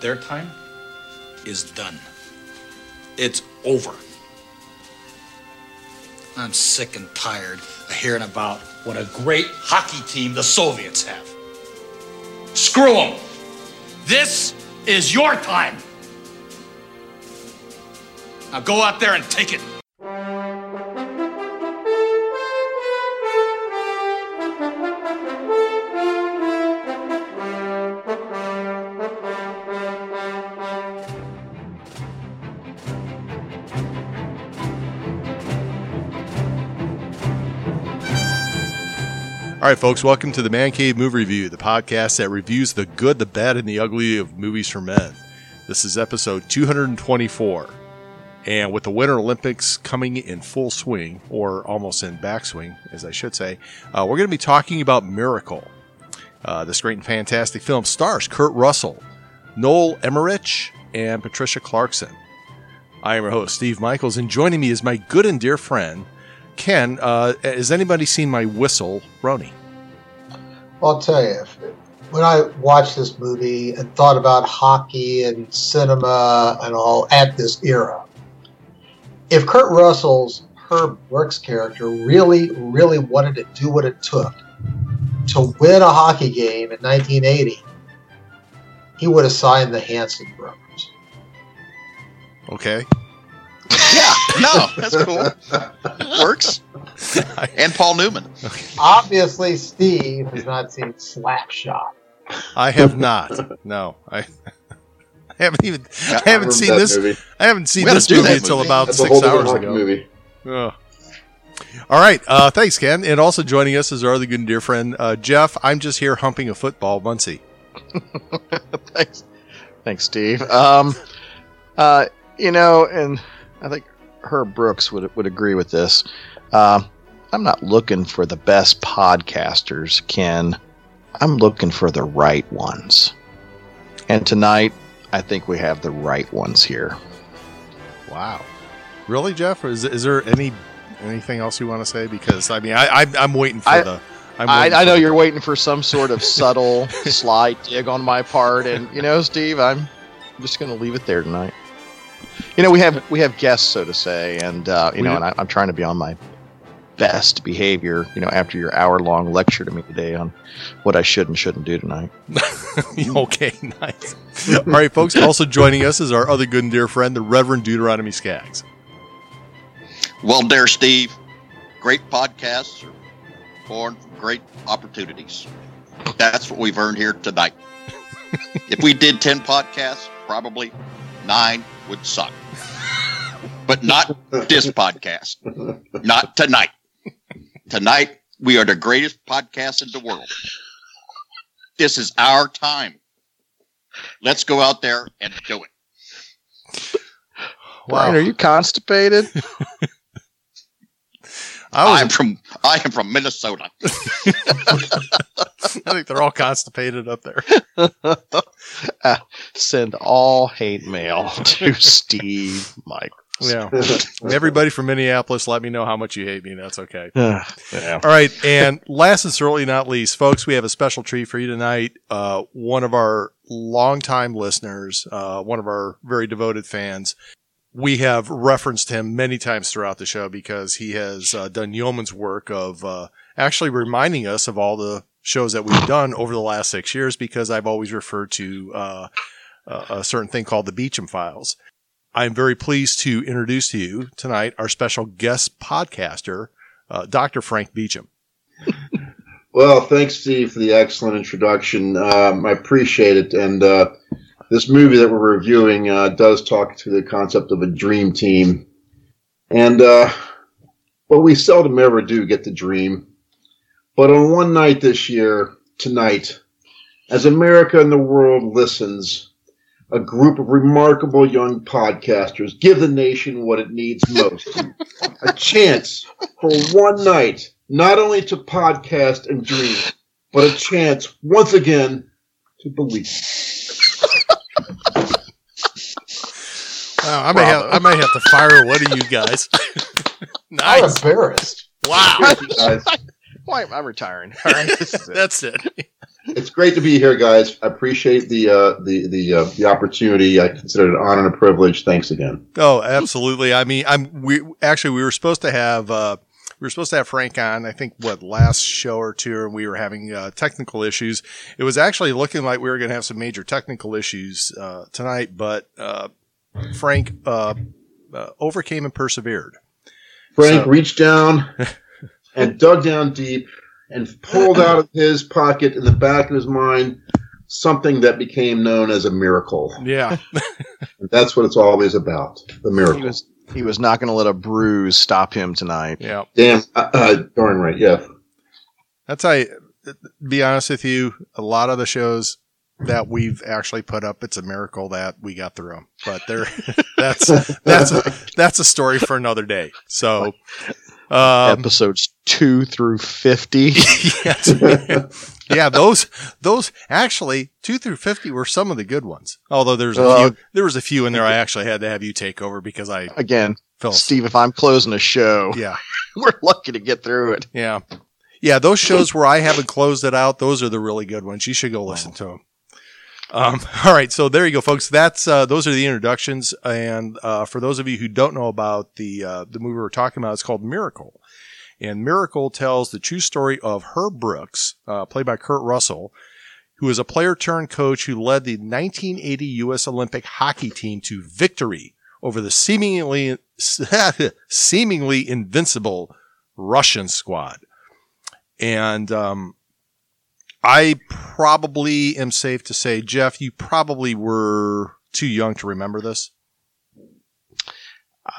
Their time is done. It's over. I'm sick and tired of hearing about what a great hockey team the Soviets have. Screw them. This is your time. Now go out there and take it. Right, folks, welcome to the Man Cave Movie Review, the podcast that reviews the good, the bad, and the ugly of movies for men. This is episode 224. And with the Winter Olympics coming in full swing, or almost in backswing, as I should say, uh, we're going to be talking about Miracle. Uh, this great and fantastic film stars Kurt Russell, Noah Emmerich, and Patricia Clarkson. I am your host, Steve Michaels, and joining me is my good and dear friend, Ken. Uh, has anybody seen my whistle, Roni? Well, I'll tell you, when I watched this movie and thought about hockey and cinema and all at this era, if Kurt Russell's Herb Brooks character really, really wanted to do what it took to win a hockey game in 1980, he would have signed the Hanson brothers. Okay. Yeah, no, that's cool. Works. And Paul Newman. Obviously, Steve has not seen Slapshot. I have not. No, I, I haven't even. I haven't remember seen this. movie. I haven't seen this do movie until about That's six hours ago. movie. Ugh. All right. Uh, thanks, Ken. And also joining us is our other good and dear friend, uh, Jeff. I'm just here humping a football, Muncie. Thanks, thanks, Steve. Um, uh, you know, and I think Herb Brooks would would agree with this. Um, I'm not looking for the best podcasters, Ken. I'm looking for the right ones. And tonight, I think we have the right ones here. Wow. Really, Jeff? Is, is there any anything else you want to say? Because I mean, I, I I'm waiting for I- the. I'm I, I know you're waiting for some sort of subtle, sly dig on my part, and you know, Steve, I'm just going to leave it there tonight. You know, we have we have guests, so to say, and uh, you We know, do. and I, I'm trying to be on my best behavior. You know, after your hour long lecture to me today on what I should and shouldn't do tonight. okay, nice. All right, folks. Also joining us is our other good and dear friend, the Reverend Deuteronomy Skaggs. Well, there, Steve. Great podcasts are born from great opportunities. That's what we've earned here tonight. if we did 10 podcasts, probably nine would suck. But not this podcast. Not tonight. Tonight, we are the greatest podcast in the world. This is our time. Let's go out there and do it. Brian, are you constipated? I, was, I'm from I am from Minnesota. I think they're all constipated up there. Uh, send all hate mail to Steve Mike. Yeah. Everybody from Minneapolis, let me know how much you hate me. That's okay. yeah. All right. And last and certainly not least, folks, we have a special treat for you tonight. Uh, one of our longtime listeners, uh, one of our very devoted fans. We have referenced him many times throughout the show because he has uh, done yeoman's work of uh, actually reminding us of all the shows that we've done over the last six years because I've always referred to uh, a a certain thing called the Beachem Files. I'm very pleased to introduce to you tonight our special guest podcaster, uh, Dr. Frank Beachem. Well, thanks, Steve, for the excellent introduction. Um, I appreciate it. And uh, this movie that we're reviewing uh, does talk to the concept of a dream team. And, uh, well, we seldom ever do get the dream. But on one night this year, tonight, as America and the world listens, a group of remarkable young podcasters give the nation what it needs most a chance for one night not only to podcast and dream, but a chance once again to believe. Wow, I may have I may have to fire one of you guys. I'm nice. embarrassed. Wow. Guys, Why I'm retiring. All right, this is it. That's it. It's great to be here, guys. I appreciate the uh, the the uh, the opportunity. I consider it an honor and a privilege. Thanks again. Oh, absolutely. I mean, I'm we actually we were supposed to have uh, we were supposed to have Frank on. I think what last show or two, and we were having uh, technical issues. It was actually looking like we were going to have some major technical issues uh, tonight, but uh, Frank uh, uh, overcame and persevered. Frank So- reached down and dug down deep and pulled out of his pocket in the back of his mind something that became known as a miracle. Yeah, And that's what it's always about the He miracle. was he was not going to let a bruise stop him tonight. yeah. Damn, uh, uh, darn right, yeah. That's how. I, be honest with you, a lot of the shows that we've actually put up, it's a miracle that we got through them. But there, that's that's a, that's a story for another day. So, um, Episodes two through fifty. yes. yeah, those those actually two through fifty were some of the good ones. Although there's a Uh, few, there was a few in there I actually had to have you take over because I Again, fell. Steve, if I'm closing a show, Yeah, we're lucky to get through it. yeah, yeah. Those shows where I haven't closed it out, those are the really good ones. You should go listen to them. Um, all right, so there you go, folks. That's uh, those are the introductions, and uh, for those of you who don't know about the uh, the movie we're talking about, it's called Miracle, and Miracle tells the true story of Herb Brooks, uh, played by Kurt Russell, who is a player turned coach who led the 1980 U.S. Olympic hockey team to victory over the seemingly seemingly invincible Russian squad, and um, I probably am safe to say, Jeff, you probably were too young to remember this.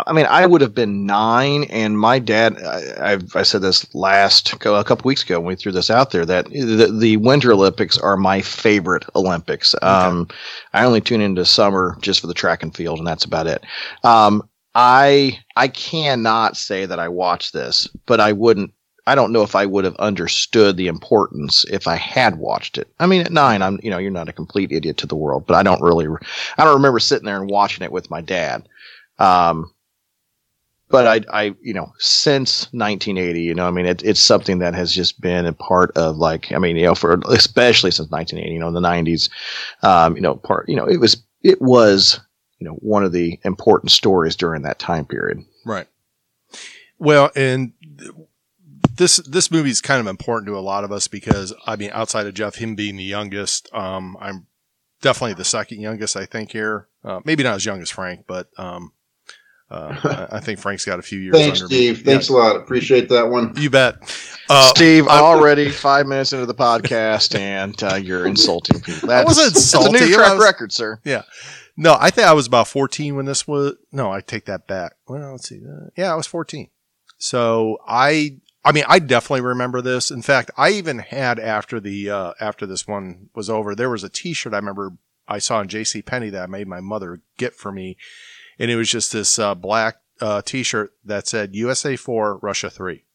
I mean, I would have been nine, and my dad. I, I've, I said this last a couple weeks ago when we threw this out there that the, the Winter Olympics are my favorite Olympics. Um, I only tune into summer just for the track and field, and that's about it. Um, I I cannot say that I watched this, but I wouldn't. I don't know if I would have understood the importance if I had watched it. I mean, at nine, I'm you know you're not a complete idiot to the world, but I don't really. I don't remember sitting there and watching it with my dad. Um, but I, I, you know, since 1980, you know, I mean, it, it's something that has just been a part of like, I mean, you know, for especially since 1980, you know, in the 90s, um, you know, part, you know, it was, it was, you know, one of the important stories during that time period. Right. Well, and this this movie is kind of important to a lot of us because I mean, outside of Jeff, him being the youngest, um, I'm definitely the second youngest. I think here, uh, maybe not as young as Frank, but um, uh, I I think Frank's got a few years. Thanks, under me. Steve. Thanks a lot. Appreciate that one. You bet. Uh, Steve, I'm already five minutes into the podcast and uh, you're insulting people. That's, wasn't that's a new track was- record, sir. Yeah. No, I think I was about 14 when this was. No, I take that back. Well, let's see. Uh, yeah, I was 14. So I, I mean, I definitely remember this. In fact, I even had after the uh, after this one was over, there was a T-shirt I remember I saw in J.C. Penney that I made my mother get for me, and it was just this uh, black uh, T-shirt that said USA four, Russia three.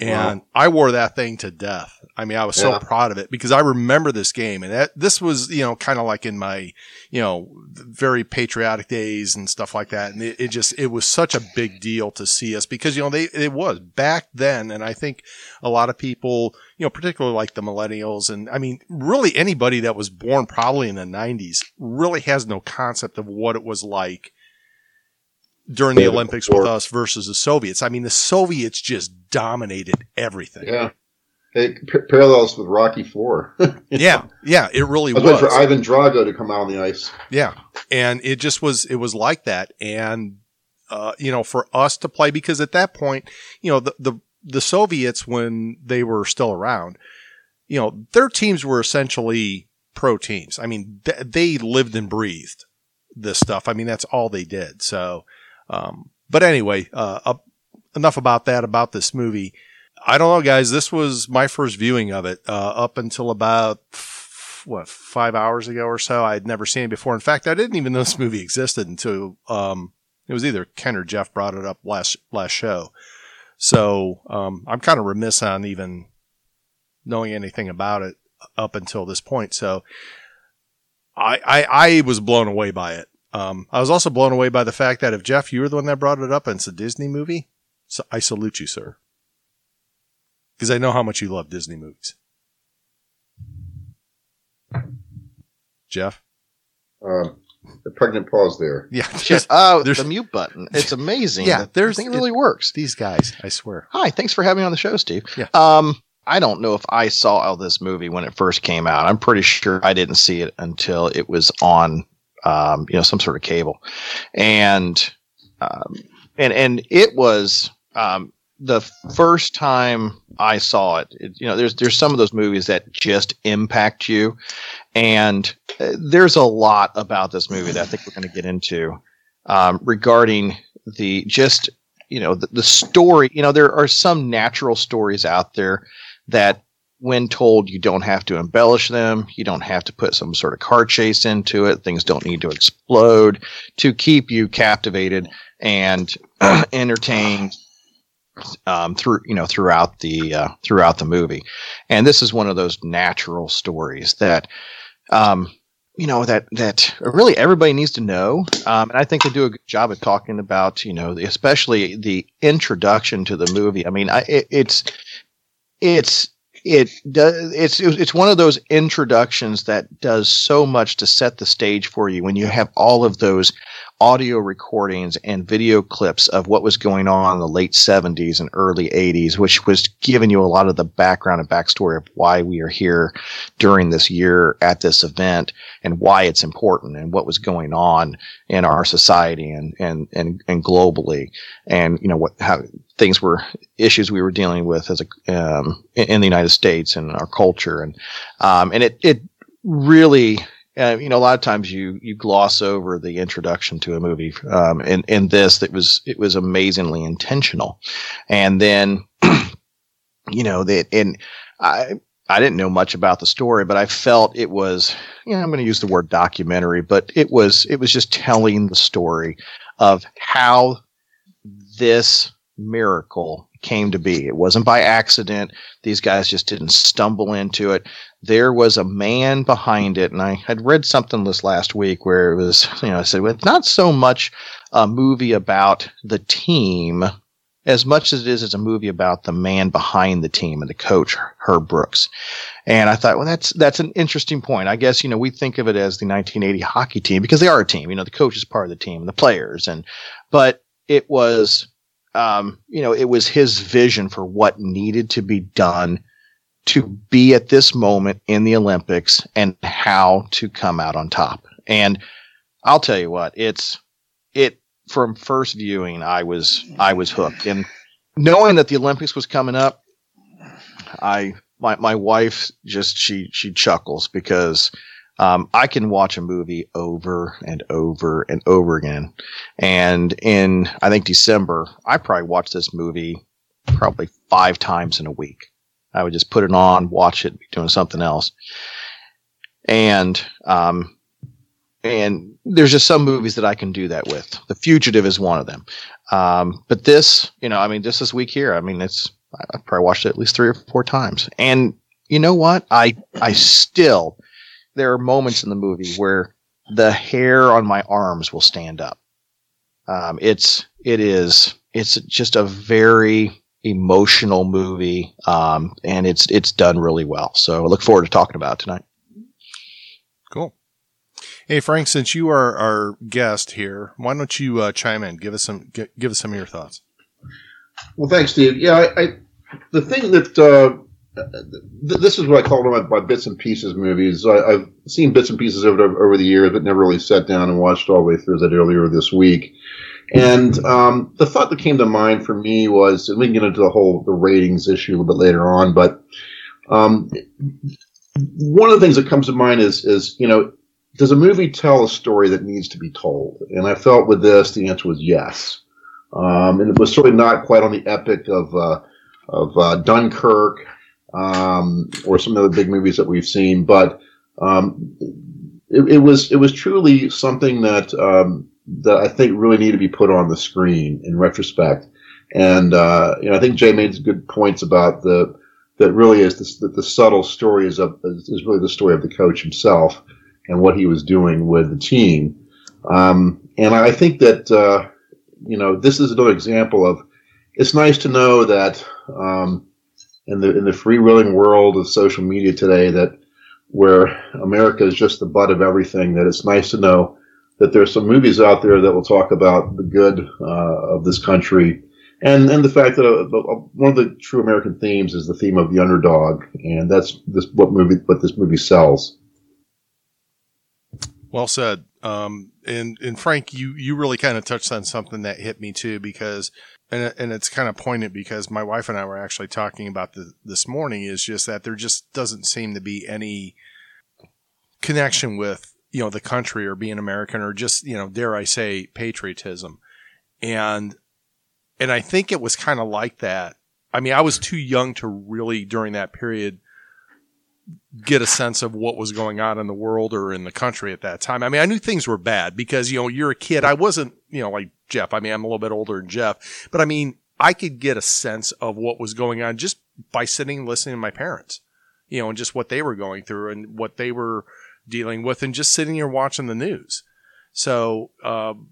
And I wore that thing to death. I mean, I was so proud of it because I remember this game and that, this was, you know, kind of like in my, you know, very patriotic days and stuff like that. And it, it just, it was such a big deal to see us because, you know, they, it was back then. And I think a lot of people, you know, particularly like the millennials and I mean, really anybody that was born probably in the nineties really has no concept of what it was like during the Olympics with us versus the Soviets. I mean, the Soviets just dominated everything. Yeah. It p- parallels with Rocky Four. Yeah, yeah, it really was was. for Ivan Drago to come out on the ice. Yeah. And it just was, it was like that. And, uh, you know, for us to play, because at that point, you know, the, the, the Soviets, when they were still around, you know, their teams were essentially pro teams. I mean, th- they lived and breathed this stuff. I mean, that's all they did. So, um, but anyway, uh, up, enough about that, about this movie. I don't know, guys. This was my first viewing of it, uh, up until about, what, five hours ago or so. I'd never seen it before. In fact, I didn't even know this movie existed until, um, it was either Ken or Jeff brought it up last, last show. So, um, I'm kind of remiss on even knowing anything about it up until this point. So I, I, I was blown away by it. Um, I was also blown away by the fact that if Jeff, you were the one that brought it up and it's a Disney movie, so I salute you, sir. Because I know how much you love Disney movies. Jeff. Uh, the pregnant pause there. Yeah, Just, oh, there's- the mute button. It's amazing. Yeah, that there's- thing really works. these guys. I swear. Hi, thanks for having me on the show, Steve. Yeah. Um, I don't know if I saw this movie when it first came out. I'm pretty sure I didn't see it until it was on, um, you know, some sort of cable, and, um, and and it was um, the first time I saw it. it. You know, there's there's some of those movies that just impact you, and uh, there's a lot about this movie that I think we're going to get into um, regarding the just you know the, the story you know there are some natural stories out there that when told you don't have to embellish them you don't have to put some sort of car chase into it things don't need to explode to keep you captivated and entertained um, through you know throughout the uh, throughout the movie. And this is one of those natural stories that um, you know that that really everybody needs to know. Um, and i think they do a good job of talking about you know especially the introduction to the movie. I mean I, it, it's it's it does it's it's one of those introductions that does so much to set the stage for you when you have all of those audio recordings and video clips of what was going on in the late 70s and early 80s which was giving you a lot of the background and backstory of why we are here during this year at this event and why it's important and what was going on in our society and and and, and globally. And you know what how things were issues we were dealing with as a um, in, the United States and our culture and um, and it it really uh, you know a lot of times you you gloss over the introduction to a movie um, in in this it was it was amazingly intentional. And then you know that and I I didn't know much about the story, but I felt it was, you know, I'm going to use the word documentary, but it was, it was just telling the story of how this miracle came to be. It wasn't by accident. These guys just didn't stumble into it. There was a man behind it. And I had read something this last week where it was, you know, I said, well, it's not so much a movie about the team as much as it is as a movie about the man behind the team and the coach, Herb Brooks. And I thought, well, that's that's an interesting point. I guess you know we think of it as the 1980 hockey team because they are a team. You know, the coach is part of the team, and the players, and but it was, um, you know, it was his vision for what needed to be done to be at this moment in the Olympics and how to come out on top. And I'll tell you what, it's it from first viewing, I was I was hooked, and knowing that the Olympics was coming up, I my my wife just she she chuckles because um, I can watch a movie over and over and over again, and in I think December, I probably watched this movie probably five times in a week. I would just put it on, watch it, be doing something else, and um, and there's just some movies that I can do that with. The Fugitive is one of them. Um, but this, you know, I mean, just this week here, I mean, it's I probably watched it at least three or four times, and you know what? I I still there are moments in the movie where the hair on my arms will stand up. Um, it's it is it's just a very emotional movie, um, and it's it's done really well. So I look forward to talking about it tonight. Cool. Hey Frank, since you are our guest here, why don't you uh, chime in? Give us some gi- give us some of your thoughts. Well, thanks, Steve. Yeah, I, I the thing that uh, th- this is what I call one of my, my bits and pieces movies. I, I've seen bits and pieces of it over, the years, but never really sat down and watched all the way through did earlier this week. And um, the thought that came to mind for me was, and we can get into the whole the ratings issue a little bit later on, but um, one of the things that comes to mind is is you know does a movie tell a story that needs to be told? And I felt with this, the answer was yes. Um, and it was certainly not quite on the epic of uh, of uh, Dunkirk um, or some of the big movies that we've seen, but um, it, it, was it was truly something that um, that I think really needed to be put on the screen in retrospect. And uh, you know, I think Jay made some good points about the that really is the, the, the subtle story is of is really the story of the coach himself and what he was doing with the team. Um, and I think that uh, you know this is another example of it's nice to know that um, in the in the freewheeling world of social media today that where America is just the butt of everything. That it's nice to know that there's some movies out there that will talk about the good uh, of this country, and and the fact that uh, one of the true American themes is the theme of the underdog, and that's this what movie what this movie sells. Well said. Um, and and Frank, you you really kind of touched on something that hit me too because and uh, and it's kind of poignant because my wife and I were actually talking about the, this morning is just that there just doesn't seem to be any connection with you know the country or being American or just you know dare I say patriotism, and and I think it was kind of like that. I mean, I was too young to really during that period get a sense of what was going on in the world or in the country at that time. I mean, I knew things were bad because, you know, you're a kid. I wasn't, you know, like Jeff. I mean, I'm a little bit older than Jeff, but I mean, I could get a sense of what was going on just by sitting and listening to my parents, you know, and just what they were going through and what they were dealing with and just sitting here watching the news. So, um,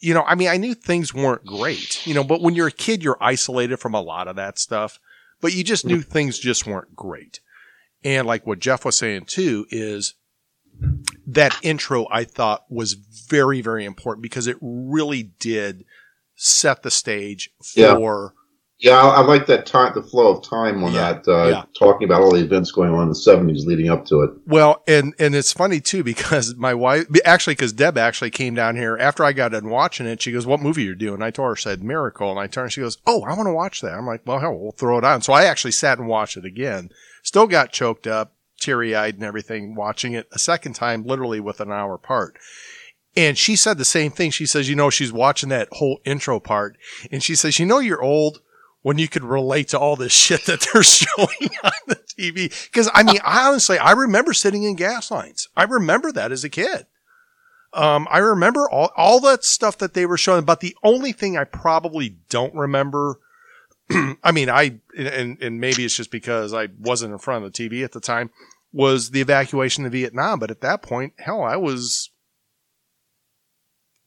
you know, I mean, I knew things weren't great, you know, but when you're a kid, you're isolated from a lot of that stuff, but you just knew things just weren't great. And like what Jeff was saying too is that intro I thought was very, very important because it really did set the stage for. Yeah. Yeah, I, I, like that time, the flow of time on yeah, that, uh, yeah. talking about all the events going on in the seventies leading up to it. Well, and and it's funny too because my wife, actually, because Deb actually came down here after I got done watching it. She goes, "What movie you're doing?" I told her, said Miracle, and I turned, she goes, "Oh, I want to watch that." I'm like, "Well, hell, we'll throw it on." So I actually sat and watched it again. Still got choked up, teary eyed, and everything watching it a second time, literally with an hour part. And she said the same thing. She says, you know, she's watching that whole intro part, and she says, you know, you're old when you could relate to all this shit that they're showing on the TV. Because I mean, I honestly, I remember sitting in gas lines. I remember that as a kid. Um, I remember all, all that stuff that they were showing, but the only thing I probably don't remember, I mean, I, and, and maybe it's just because I wasn't in front of the TV at the time, was the evacuation of Vietnam. But at that point, hell, I was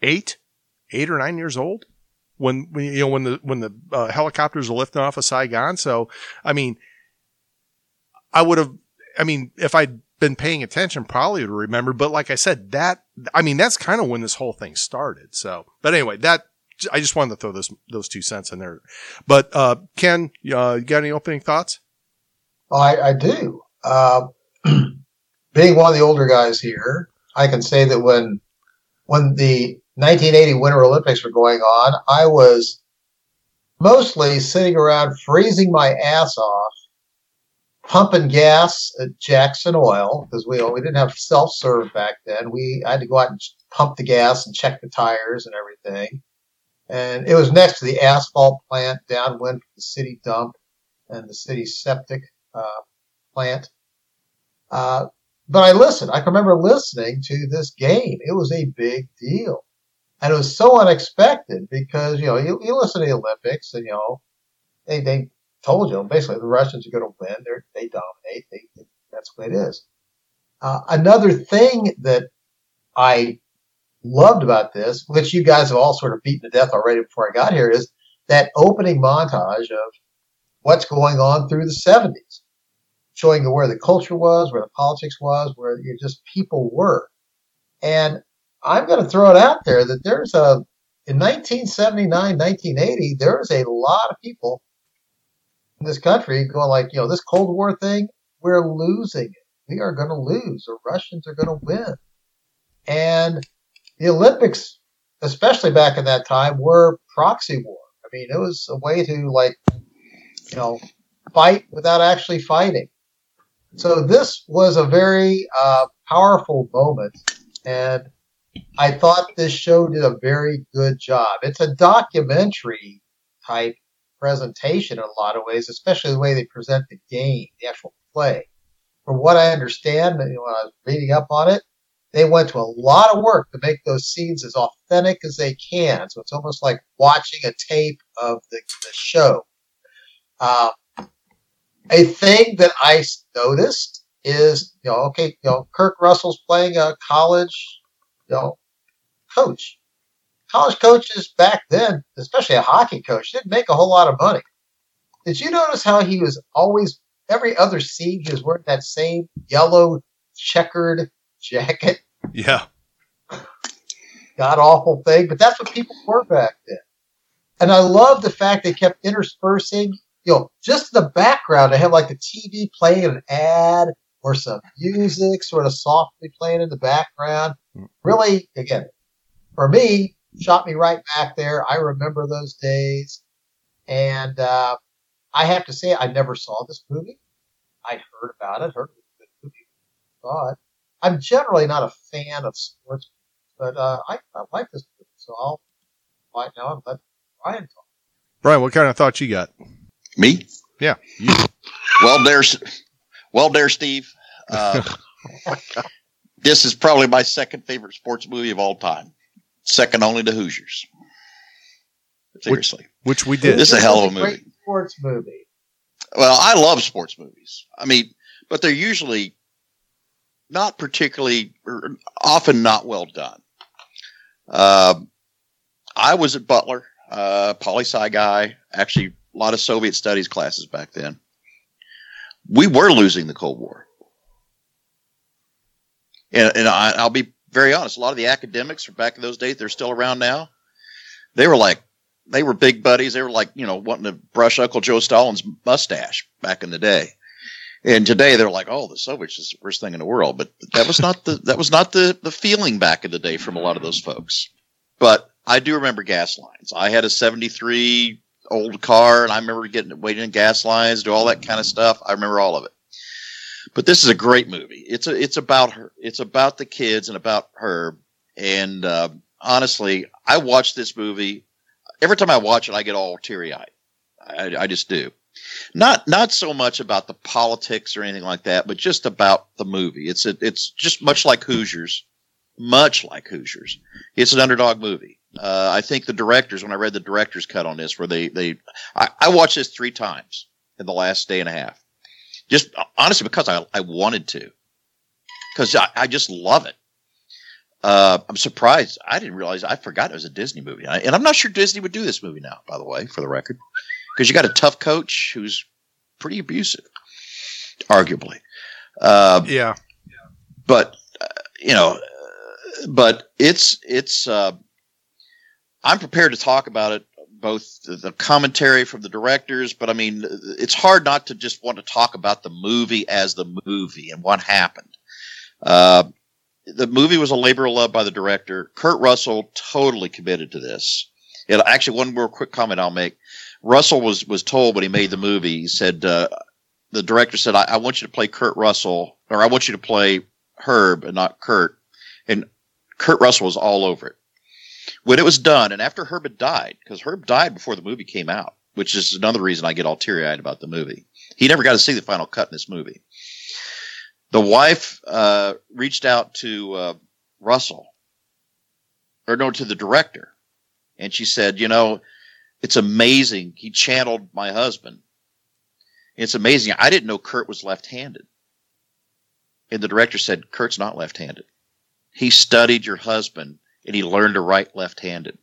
eight, eight or nine years old when, when you know when the when the uh, helicopters were lifting off of Saigon. So I mean, I would have. I mean, if I'd been paying attention, probably would remember. But like I said, that I mean, that's kind of when this whole thing started. So, but anyway, that I just wanted to throw those those two cents in there. But uh, Ken, uh, you got any opening thoughts? I, I do. Uh, being one of the older guys here, I can say that when when the 1980 Winter Olympics were going on, I was mostly sitting around freezing my ass off, pumping gas at Jackson Oil because we we didn't have self serve back then. We I had to go out and pump the gas and check the tires and everything. And it was next to the asphalt plant downwind from the city dump and the city septic uh, plant. Uh, but I listened. I can remember listening to this game. It was a big deal. And it was so unexpected because, you know, you, you listen to the Olympics and, you know, they, they told you basically the Russians are going to win. They're, they dominate. They, they, that's what it is. Uh, another thing that I loved about this, which you guys have all sort of beaten to death already before I got here, is that opening montage of what's going on through the 70s, showing where the culture was, where the politics was, where you just people were. And I'm going to throw it out there that there's a, in 1979, 1980, there was a lot of people in this country going like, you know, this Cold War thing, we're losing it. We are going to lose. The Russians are going to win. And the Olympics, especially back in that time, were proxy war. I mean, it was a way to like, you know, fight without actually fighting. So this was a very uh, powerful moment, and I thought this show did a very good job. It's a documentary type presentation in a lot of ways, especially the way they present the game, the actual play. From what I understand, when I was reading up on it, they went to a lot of work to make those scenes as authentic as they can. So it's almost like watching a tape of the, the show. Um, a thing that I noticed is, you know, okay, you know, Kurt Russell's playing a college, you know, coach. College coaches back then, especially a hockey coach, didn't make a whole lot of money. Did you notice how he was always every other scene he was wearing that same yellow checkered jacket. Yeah. God awful thing, but that's what people were back then. And I love the fact they kept interspersing, you know, just in the background. They have like the TV playing an ad or some music sort of softly playing in the background. Really, again, for me, shot me right back there. I remember those days. And uh, I have to say, I never saw this movie. I'd heard about it, heard it was a good movie, saw it. I'm generally not a fan of sports, but uh, I, I like this movie, so I'll find now and let Brian talk. Brian, what kind of thoughts you got? Me? Yeah. You. Well, there's, well, there, Steve. Uh, this is probably my second favorite sports movie of all time, second only to Hoosiers. Seriously, Which we did. This is a hell of a great movie. sports movie. well, I love sports movies. I mean, but they're usually not particularly, or often not well done. Um I was at Butler, uh, poli sci guy. Actually, a lot of Soviet studies classes back then. We were losing the Cold War, and, and I, I'll be very honest. A lot of the academics from back in those days, they're still around now. They were like, they were big buddies. They were like, you know, wanting to brush Uncle Joe Stalin's mustache back in the day. And today they're like, oh, the Soviets is the worst thing in the world. But that was not the that was not the the feeling back in the day from a lot of those folks. But I do remember gas lines. I had a '73 old car, and I remember getting waiting in gas lines, do all that kind of stuff. I remember all of it. But this is a great movie. It's a it's about her. It's about the kids and about her. And uh, honestly, I watch this movie. Every time I watch it, I get all teary eyed. I, I just do. Not not so much about the politics or anything like that, but just about the movie. It's a, it's just much like Hoosiers, much like Hoosiers. It's an underdog movie. Uh, I think the directors, when I read the director's cut on this, where they they I, I watched this three times in the last day and a half, just honestly because I I wanted to, because I, I just love it. Uh, I'm surprised. I didn't realize. I forgot it was a Disney movie, I, and I'm not sure Disney would do this movie now. By the way, for the record, because you got a tough coach who's pretty abusive, arguably. Uh, yeah. but uh, you know, but it's it's. Uh, I'm prepared to talk about it, both the, the commentary from the directors, but I mean, it's hard not to just want to talk about the movie as the movie and what happened. Uh, the movie was a labor of love by the director. Kurt Russell totally committed to this. It, actually, one more quick comment I'll make. Russell was was told when he made the movie, he said uh, the director said, I, "I want you to play Kurt Russell, or I want you to play Herb and not Kurt." And Kurt Russell was all over it. When it was done, and after Herb had died, because Herb died before the movie came out, which is another reason I get all teary eyed about the movie. He never got to see the final cut in this movie. The wife uh, reached out to uh, Russell, or no, to the director, and she said, "You know, it's amazing. He channeled my husband. It's amazing. I didn't know Kurt was left-handed." And the director said, "Kurt's not left-handed. He studied your husband, and he learned to write left-handed."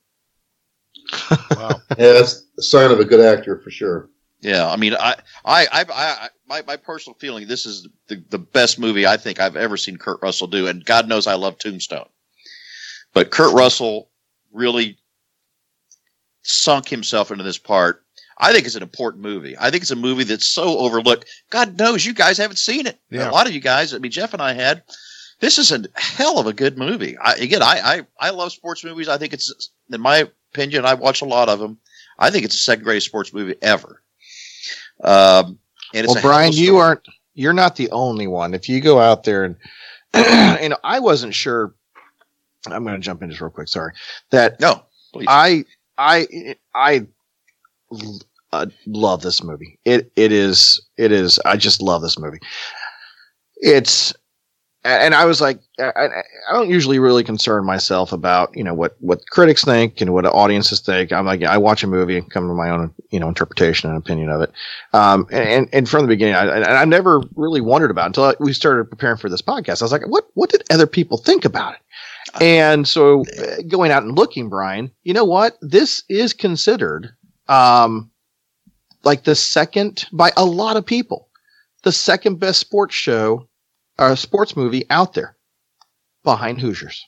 Wow. Yeah, that's a sign of a good actor for sure. Yeah, I mean, I, I, I, I my, my personal feeling, this is the, the best movie I think I've ever seen Kurt Russell do, and God knows I love Tombstone, but Kurt Russell really sunk himself into this part. I think it's an important movie. I think it's a movie that's so overlooked. God knows you guys haven't seen it. Yeah. A lot of you guys, I mean, Jeff and I had. This is a hell of a good movie. I, again, I, I, I love sports movies. I think it's, in my opinion, I watch a lot of them. I think it's the second greatest sports movie ever. Um, and it's well, a hell of a Brian, you aren't. You're not the only one. If you go out there and and I wasn't sure. I'm going to jump in just real quick. Sorry. That No, please. I I I uh, love this movie. It it is it is. I just love this movie. It's and I was like, I, I don't usually really concern myself about you know what what critics think and what audiences think. I'm like, I watch a movie and come to my own you know interpretation and opinion of it. Um, and and from the beginning, I, and I never really wondered about it until we started preparing for this podcast. I was like, what what did other people think about it? And so uh, going out and looking, Brian, you know what? This is considered um, like the second by a lot of people, the second best sports show or sports movie out there behind Hoosiers.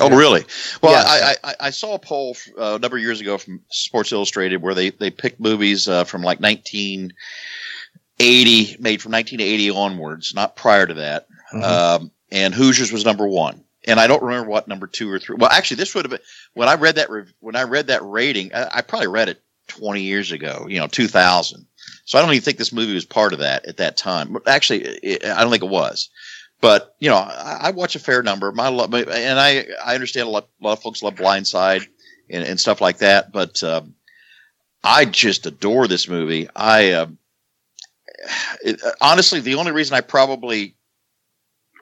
Oh, really? Well, Yes. I, I, I saw a poll uh, a number of years ago from Sports Illustrated where they, they picked movies uh, from like 1980, made from 1980 onwards, not prior to that. Mhm. Um, and Hoosiers was number one. And I don't remember what number two or three. Well, actually, this would have been when I read that when I read that rating. I, I probably read it 20 years ago, you know, 2000. So I don't even think this movie was part of that at that time. Actually, it, I don't think it was. But you know, I, I watch a fair number. My love, and I I understand a lot, a lot of folks love Blindside and, and stuff like that. But um, I just adore this movie. I uh, it, honestly, the only reason I probably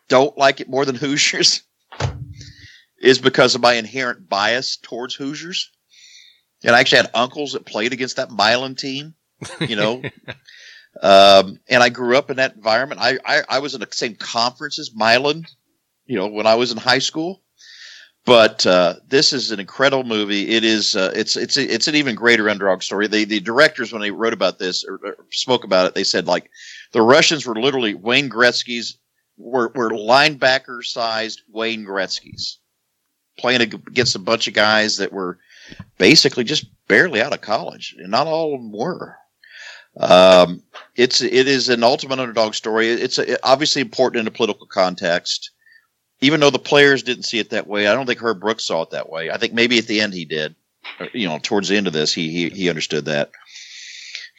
don't like it more than Hoosiers is because of my inherent bias towards Hoosiers. And I actually had uncles that played against that Milan team, you know. um, and I grew up in that environment. I, I, I was in the same conference as Milan, you know, when I was in high school. But uh, this is an incredible movie. It is. Uh, it's it's it's an even greater underdog story. They, the directors, when they wrote about this or, or spoke about it, they said like the Russians were literally Wayne Gretzky's were, were linebacker sized Wayne Gretzky's playing against a bunch of guys that were basically just barely out of college, and not all of them were. Um, it's it is an ultimate underdog story. It's uh obviously important in a political context, even though the players didn't see it that way. I don't think Herb Brooks saw it that way. I think maybe at the end he did. You know, towards the end of this, he he he understood that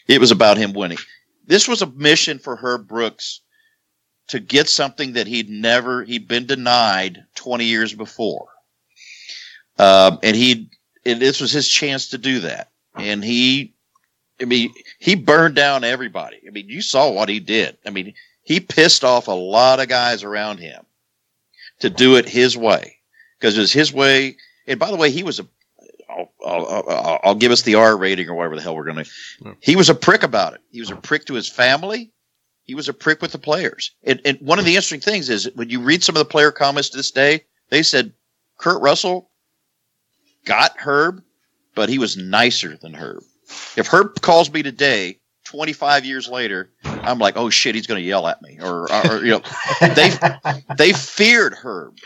it was about him winning. This was a mission for Herb Brooks to get something that he'd never he'd been denied 20 years before um, and he and this was his chance to do that and he i mean he burned down everybody i mean you saw what he did i mean he pissed off a lot of guys around him to do it his way because it was his way and by the way he was a I'll, I'll, I'll, give us the R rating or whatever the hell we're going to. He was a prick about it. He was a prick to his family he was a prick with the players. And, and one of the interesting things is when you read some of the player comments to this day, they said Kurt Russell got Herb, but he was nicer than Herb. If Herb calls me today, 25 years later, I'm like, oh shit, he's going to yell at me. Or, or, you know, they, they feared Herb.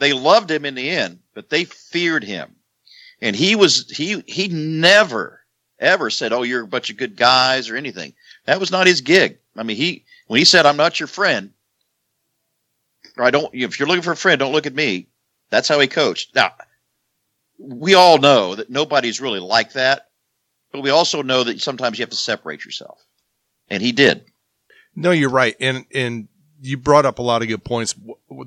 They loved him in the end, but they feared him. And he was, he, he never, ever said, oh, you're a bunch of good guys or anything. That was not his gig. I mean, he when he said, "I'm not your friend," or "I don't," if you're looking for a friend, don't look at me. That's how he coached. Now, we all know that nobody's really like that, but we also know that sometimes you have to separate yourself, and he did. No, you're right, and and you brought up a lot of good points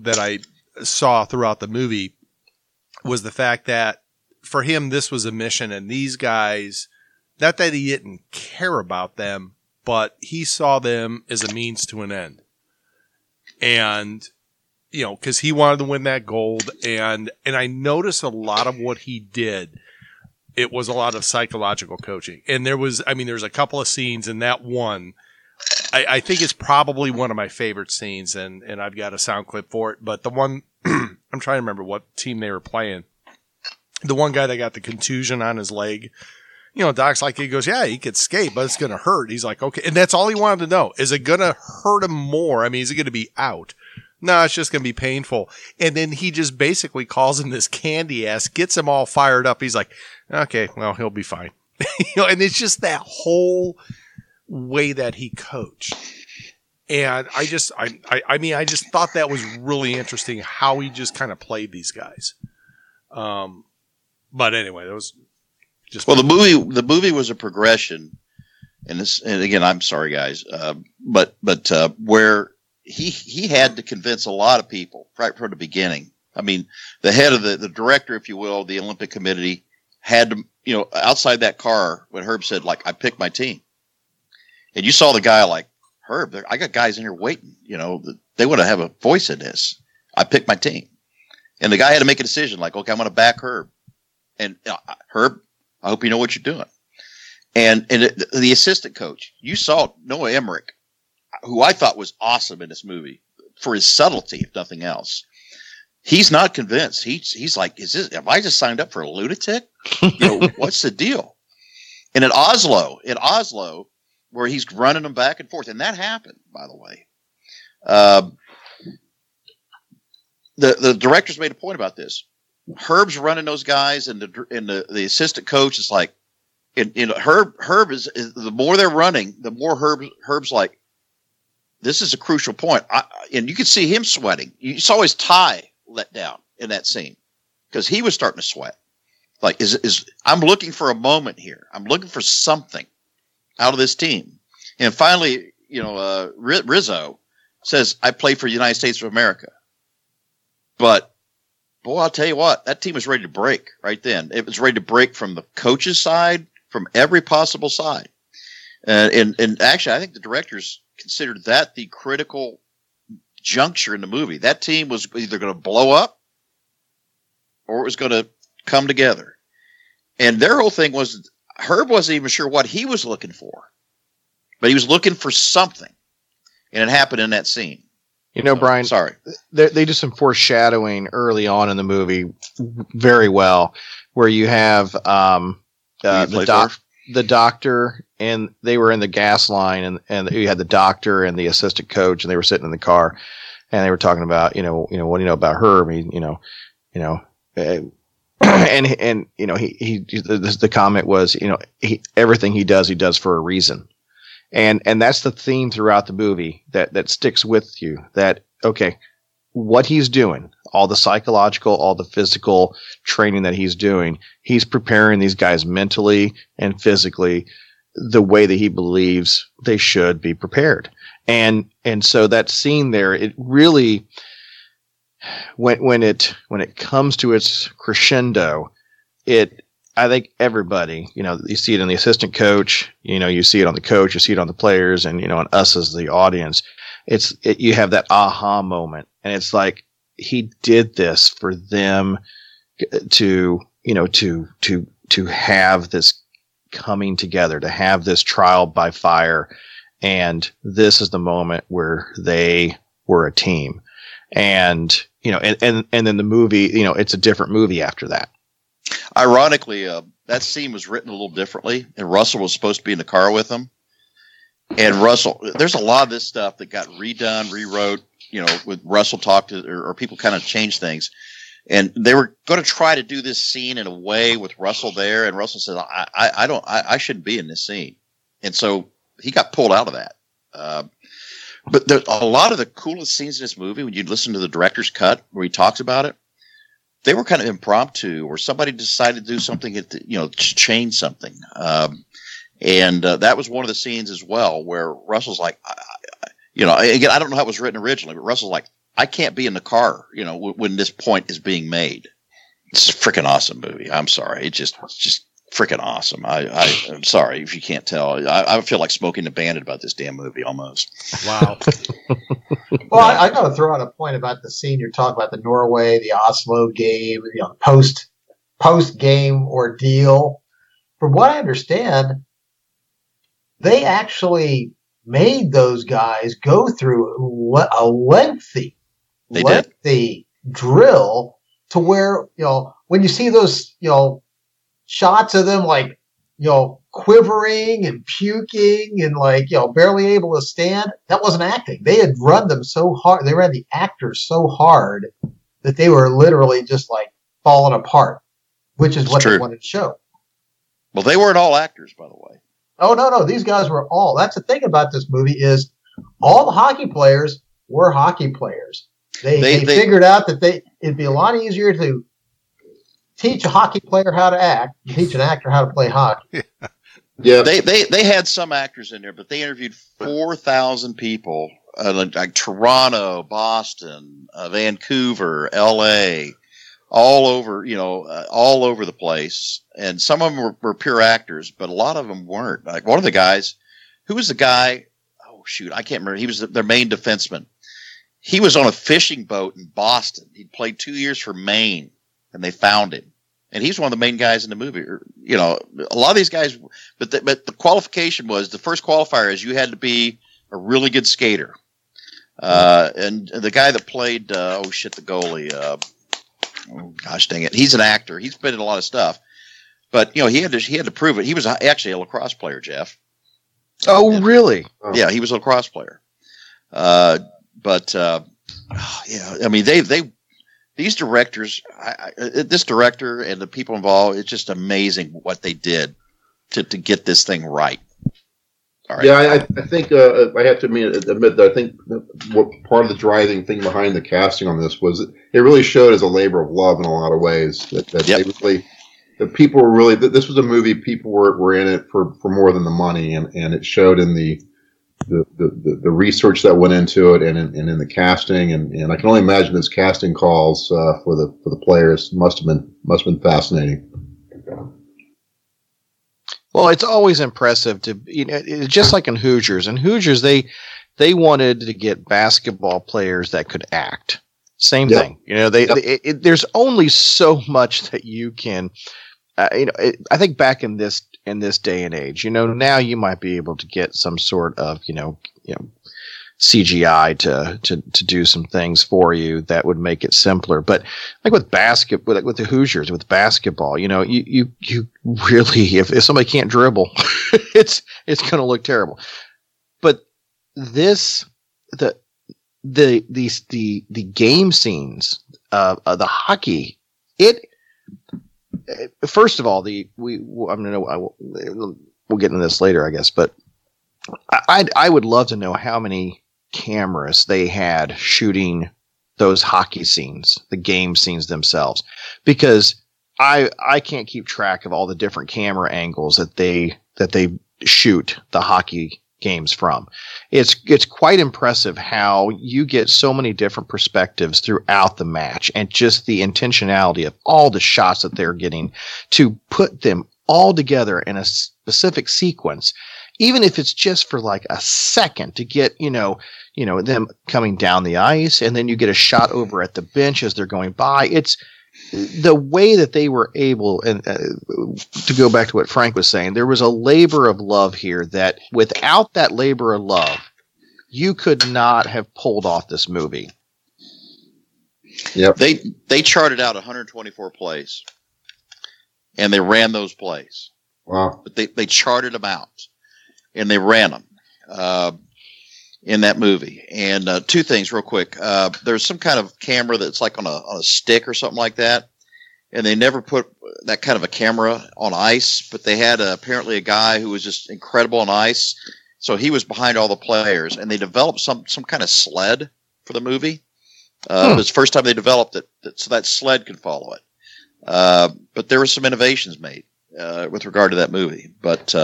that I saw throughout the movie. Was the fact that for him this was a mission, and these guys, not that he didn't care about them, but he saw them as a means to an end, and you know because he wanted to win that gold, and and I noticed a lot of what he did. It was a lot of psychological coaching, and there was, I mean, there's a couple of scenes in that one. I, I think it's probably one of my favorite scenes, and and I've got a sound clip for it. But the one I'm trying to remember what team they were playing. The one guy that got the contusion on his leg, you know, Doc's like he goes, yeah, he could skate, but it's gonna hurt. He's like, okay, and that's all he wanted to know: is it gonna hurt him more? I mean, is it gonna be out? No, it's just gonna be painful. And then he just basically calls him this candy ass, gets him all fired up. He's like, okay, well, he'll be fine. you know, and it's just that whole way that he coached. And I just, I, I, I mean, I just thought that was really interesting how he just kind of played these guys. Um, but anyway, that was just Well, the movie the movie was a progression, and this and again, I'm sorry, guys, uh, but but uh, where he he had to convince a lot of people right from the beginning. I mean, the head of the the director, if you will, the Olympic Committee had to you know outside that car when Herb said like I picked my team, and you saw the guy like Herb, I got guys in here waiting. You know, they want to have a voice in this. I picked my team, and the guy had to make a decision like, okay, I'm going to back Herb, and uh, Herb, I hope you know what you're doing. And and the assistant coach, you saw Noah Emmerich, who I thought was awesome in this movie for his subtlety, if nothing else. He's not convinced. He's he's like, is this? Have I just signed up for a lunatic? You know, what's the deal? And at Oslo, at Oslo, where he's running them back and forth, and that happened, by the way. Um, the the directors made a point about this. Herb's running those guys, and the and the, the assistant coach is like, and, you know, Herb Herb is, is the more they're running, the more Herb Herb's like, this is a crucial point, I, and you could see him sweating. You saw his tie let down in that scene because he was starting to sweat. Like, is is I'm looking for a moment here. I'm looking for something out of this team, and finally, you know, uh, Rizzo says, "I play for the United States of America," but boy, I'll tell you what, that team was ready to break right then. It was ready to break from the coach's side, from every possible side. And, and, and actually, I think the directors considered that the critical juncture in the movie. That team was either going to blow up or it was going to come together. And their whole thing was Herb wasn't even sure what he was looking for, but he was looking for something. And it happened in that scene. You know, Brian. Sorry, they, they do some foreshadowing early on in the movie, very well, where you have um, uh, the doc, the doctor, and they were in the gas line, and and you had the doctor and the assistant coach, and they were sitting in the car, and they were talking about, you know, you know, what do you know about her? I mean, you know, you know. Uh, and and you know he he the, the comment was you know he everything he does he does for a reason and and that's the theme throughout the movie that that sticks with you that okay what he's doing all the psychological all the physical training that he's doing he's preparing these guys mentally and physically the way that he believes they should be prepared and and so that scene there it really when when it when it comes to its crescendo it I think everybody, you know, you see it in the assistant coach, you know, you see it on the coach, you see it on the players, and you know, on us as the audience. It's it, you have that aha moment, and it's like he did this for them to, you know, to to to have this coming together, to have this trial by fire, and this is the moment where they were a team, and you know, and and and then the movie, you know, it's a different movie after that Ironically, uh, that scene was written a little differently, and Russell was supposed to be in the car with him. And Russell, there's a lot of this stuff that got redone, rewrote. You know, with Russell talked to, or, or people kind of changed things, and they were going to try to do this scene in a way with Russell there, and Russell said, "I, I, I don't, I, I, shouldn't be in this scene," and so he got pulled out of that. Uh, but there, a lot of the coolest scenes in this movie, when you listen to the director's cut where he talks about it, they were kind of impromptu, or somebody decided to do something, to, you know, to change something. Um, and uh, that was one of the scenes as well where Russell's like, I, you know, again, I don't know how it was written originally, but Russell's like, I can't be in the car, you know, w- when this point is being made. It's a freaking awesome movie. I'm sorry, it just, just freaking awesome. I, I am sorry if you can't tell. I, I feel like smoking a bandit about this damn movie almost. Wow. well, I, I got to throw out a point about the scene you're talking about the Norway, the Oslo game, you know, post post game ordeal. From what I understand, they actually made those guys go through a lengthy, they lengthy did. The drill to where you know when you see those you know shots of them like you know quivering and puking and like you know barely able to stand that wasn't acting. They had run them so hard they ran the actors so hard that they were literally just like falling apart which is it's what true. they wanted to show. Well they weren't all actors by the way. Oh no no these guys were all. That's the thing about this movie is all the hockey players were hockey players they, they, they, they figured out that they it'd be a lot easier to teach a hockey player how to act, teach an actor how to play hockey. Yeah. They, they, they had some actors in there, but they interviewed 4,000 people, uh, like, like, Toronto, Boston, uh, Vancouver, LA, all over, you know, uh, all over the place. And some of them were, were, pure actors, but a lot of them weren't. Like one of the guys, who was the guy? Oh, shoot. I can't remember. He was their main defenseman. He was on a fishing boat in Boston. He'd played two years for Maine and they found him. And he's one of the main guys in the movie. You know, a lot of these guys, but the, but the qualification was the first qualifier is you had to be a really good skater. Uh, and the guy that played, uh, oh shit, the goalie, uh, oh gosh dang it, he's an actor. He's been in a lot of stuff, but you know he had to he had to prove it. He was actually a lacrosse player, Jeff. Oh, and, really? Yeah, he was a lacrosse player. Uh, but uh, yeah, I mean they they these directors, I, I, this director and the people involved, it's just amazing what they did to, to get this thing right. All right. Yeah, I, I think uh, I have to admit, admit that I think what part of the driving thing behind the casting on this was it really showed as a labor of love in a lot of ways. That, that yep. really, the people were really. This was a movie. People were, were in it for, for more than the money, and, and it showed in the the, the, the research that went into it and in, and in the casting and, and I can only imagine those casting calls uh, for the for the players must have been must have been fascinating. Well, it's always impressive to you know just like in Hoosiers and Hoosiers they they wanted to get basketball players that could act. Same yep. thing, you know. They, yep. they it, it, there's only so much that you can. Uh, you know, it, I think back in this in this day and age. You know, now you might be able to get some sort of, you know, you know, CGI to, to, to do some things for you that would make it simpler. But like with basket, with, with the Hoosiers, with basketball, you know, you, you, you really, if, if somebody can't dribble, it's, it's going to look terrible. But this, the, the, these, the, the game scenes, uh, uh the hockey, it, Uh, first of all, the we I'm gonna we'll get into this later, I guess, but I I would love to know how many cameras they had shooting those hockey scenes, the game scenes themselves, because I I can't keep track of all the different camera angles that they that they shoot the hockey games from. It's it's quite impressive how you get so many different perspectives throughout the match and just the intentionality of all the shots that they're getting to put them all together in a specific sequence even if it's just for like a second to get you know you know them coming down the ice and then you get a shot over at the bench as they're going by it's the way that they were able, and uh, to go back to what Frank was saying, there was a labor of love here that without that labor of love, you could not have pulled off this movie. Yep. They they charted out 124 plays, and they ran those plays. Wow. But they they charted them out, and they ran them. Uh, in that movie. And uh, two things, real quick. Uh, there's some kind of camera that's like on a on a stick or something like that, and they never put that kind of a camera on ice. But they had uh, apparently a guy who was just incredible on ice, so he was behind all the players, and they developed some some kind of sled for the movie. Uh, hmm. It was the first time they developed it, so that sled could follow it. Uh, but there were some innovations made uh, with regard to that movie. But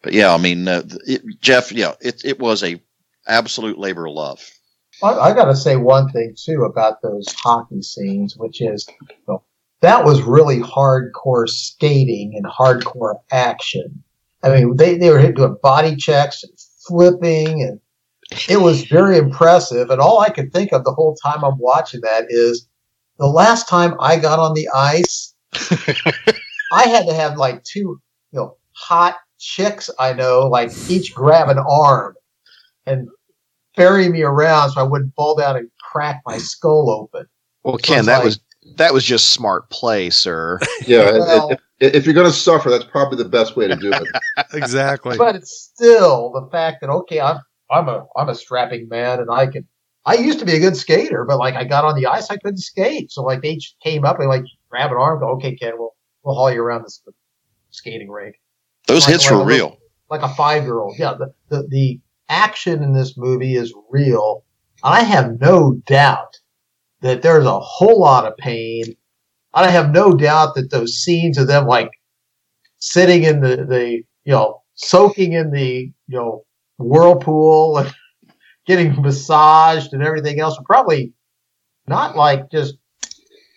but yeah, I mean, it, Jeff, yeah, it it was a absolute labor of love. I, I got to say one thing too about those hockey scenes, which is that was really hardcore skating and hardcore action. I mean, they, they were doing body checks and flipping, and it was very impressive. And all I could think of the whole time I'm watching that is the last time I got on the ice, I had to have like two, you know, hot chicks I know, like each grab an arm and ferry me around so I wouldn't fall down and crack my skull open. Well, Ken, that like, was that was just smart play, sir. Yeah, well, if, if, you're going to suffer, that's probably the best way to do it. exactly. But it's still the fact that okay, I'm I'm a I'm a strapping man, and I can. I used to be a good skater, but like I got on the ice, I couldn't skate. So like they came up and like grab an arm, go, okay, Ken, we'll we'll haul you around this skating rink. Those like, hits like were real. Like a five year old. Yeah. The, the the action in this movie is real. I have no doubt that there's a whole lot of pain. I have no doubt that those scenes of them like sitting in the, the you know, soaking in the, you know, whirlpool and getting massaged and everything else are probably not like just,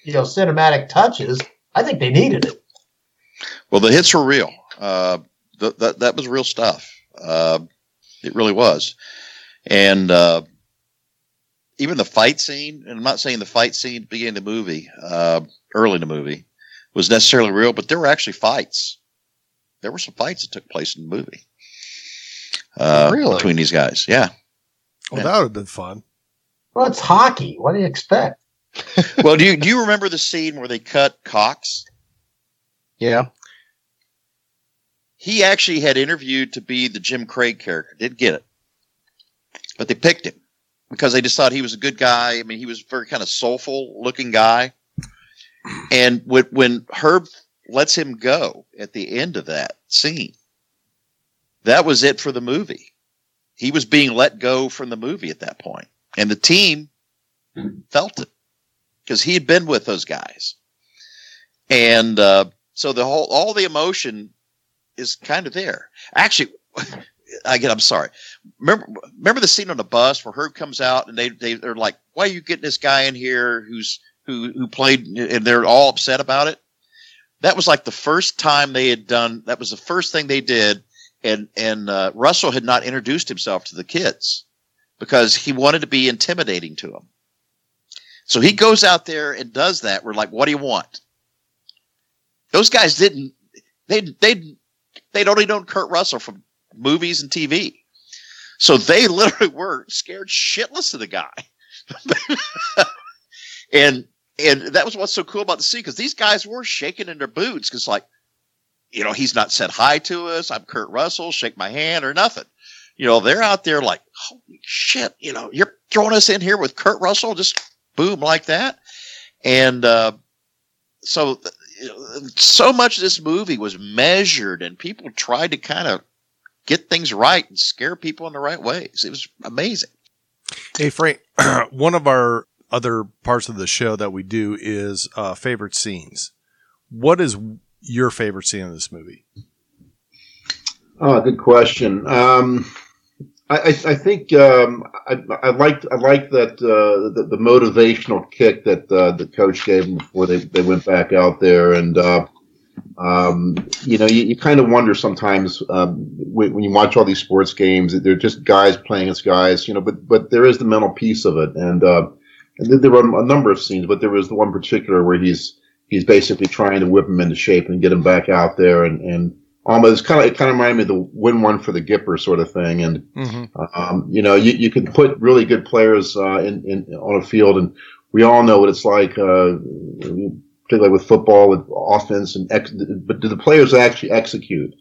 you know, cinematic touches. I think they needed it. Well, the hits were real. Uh, th- that, that was real stuff. Uh, it really was. And uh, even the fight scene, and I'm not saying the fight scene beginning the movie, uh, early in the movie, was necessarily real, but there were actually fights. There were some fights that took place in the movie. Uh, really? Between these guys. Yeah. Well, yeah. that would have been fun. Well, it's hockey. What do you expect? well, do you, do you remember the scene where they cut Cox? Yeah he actually had interviewed to be the Jim Craig character. Didn't get it, but they picked him. because they just thought he was a good guy. I mean, he was a very kind of soulful looking guy. And when, when Herb lets him go at the end of that scene, that was it for the movie. He was being let go from the movie at that point, and the team felt it because he had been with those guys, and uh, so the whole all the emotion is kind of there. Actually, again, I'm sorry. Remember, remember the scene on the bus where Herb comes out and they they they're like, "Why are you getting this guy in here who's who who played?" And they're all upset about it. That was like the first time they had done. That was the first thing they did and and uh, Russell had not introduced himself to the kids because he wanted to be intimidating to them. So he goes out there and does that. We're like, "What do you want?" Those guys didn't. They they they'd only known Kurt Russell from movies and TV, so they literally were scared shitless of the guy. and and that was what's so cool about the scene because these guys were shaking in their boots because like you know, he's not said hi to us. I'm Kurt Russell, shake my hand or nothing. You know, they're out there like, holy shit, you know, you're throwing us in here with Kurt Russell, just boom like that. And uh, so, so much of this movie was measured, and people tried to kind of get things right and scare people in the right ways. It was amazing. Hey, Frank, one of our other parts of the show that we do is uh, favorite scenes. What is your favorite scene in this movie? Oh, good question. Um, I, I, think um, I, I liked I liked that uh, the, the, motivational kick that uh, the coach gave them before they, they went back out there, and uh, um, you know you, you kind of wonder sometimes um, when, when, you watch all these sports games they're just guys playing as guys, you know, but but there is the mental piece of it, and uh, and there were a number of scenes, but there was the one particular where he's he's basically trying to whip him into shape and get him back out there and, and almost kind of it kind of reminded me of the win one for the Gipper sort of thing. And mm-hmm. um, you know, you, you could put really good players uh, in, in on a field, and we all know what it's like, uh, particularly with football, with offense, and ex- but do the players actually execute?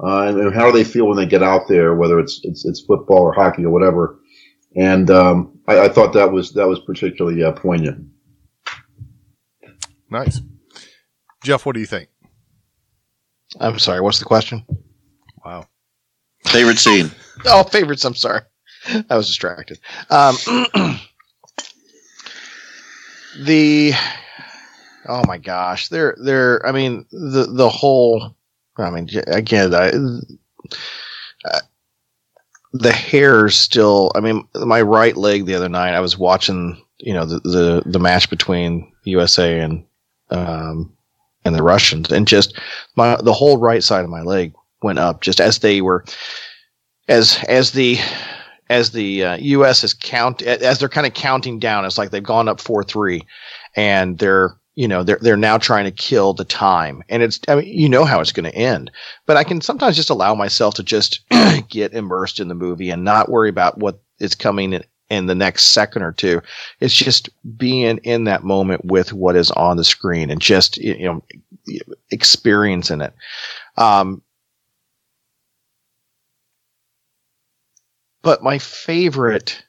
Uh, and, and, how do they feel when they get out there, whether it's it's, it's football or hockey or whatever? And um, I, I, thought that was that was particularly uh, poignant. Nice. Jeff, what do you think? I'm sorry. What's the question? Wow. Favorite scene? oh, favorites. I'm sorry. I was distracted. Um, the oh my gosh, they're they're. I mean the the whole. I mean again, I, uh, the hair still. I mean, my right leg the other night. I was watching. You know the the, the match between USA and um, and the Russians, and just my the whole right side of my leg went up just as they were as as the as the uh, U.S. is count as they're kind of counting down. It's like they've gone up four three, and they're you know they're they're now trying to kill the time, and it's I mean you know how it's going to end. But I can sometimes just allow myself to just get immersed in the movie and not worry about what is coming in the next second or two. It's just being in that moment with what is on the screen and just you know experiencing it. Um, but my favorite,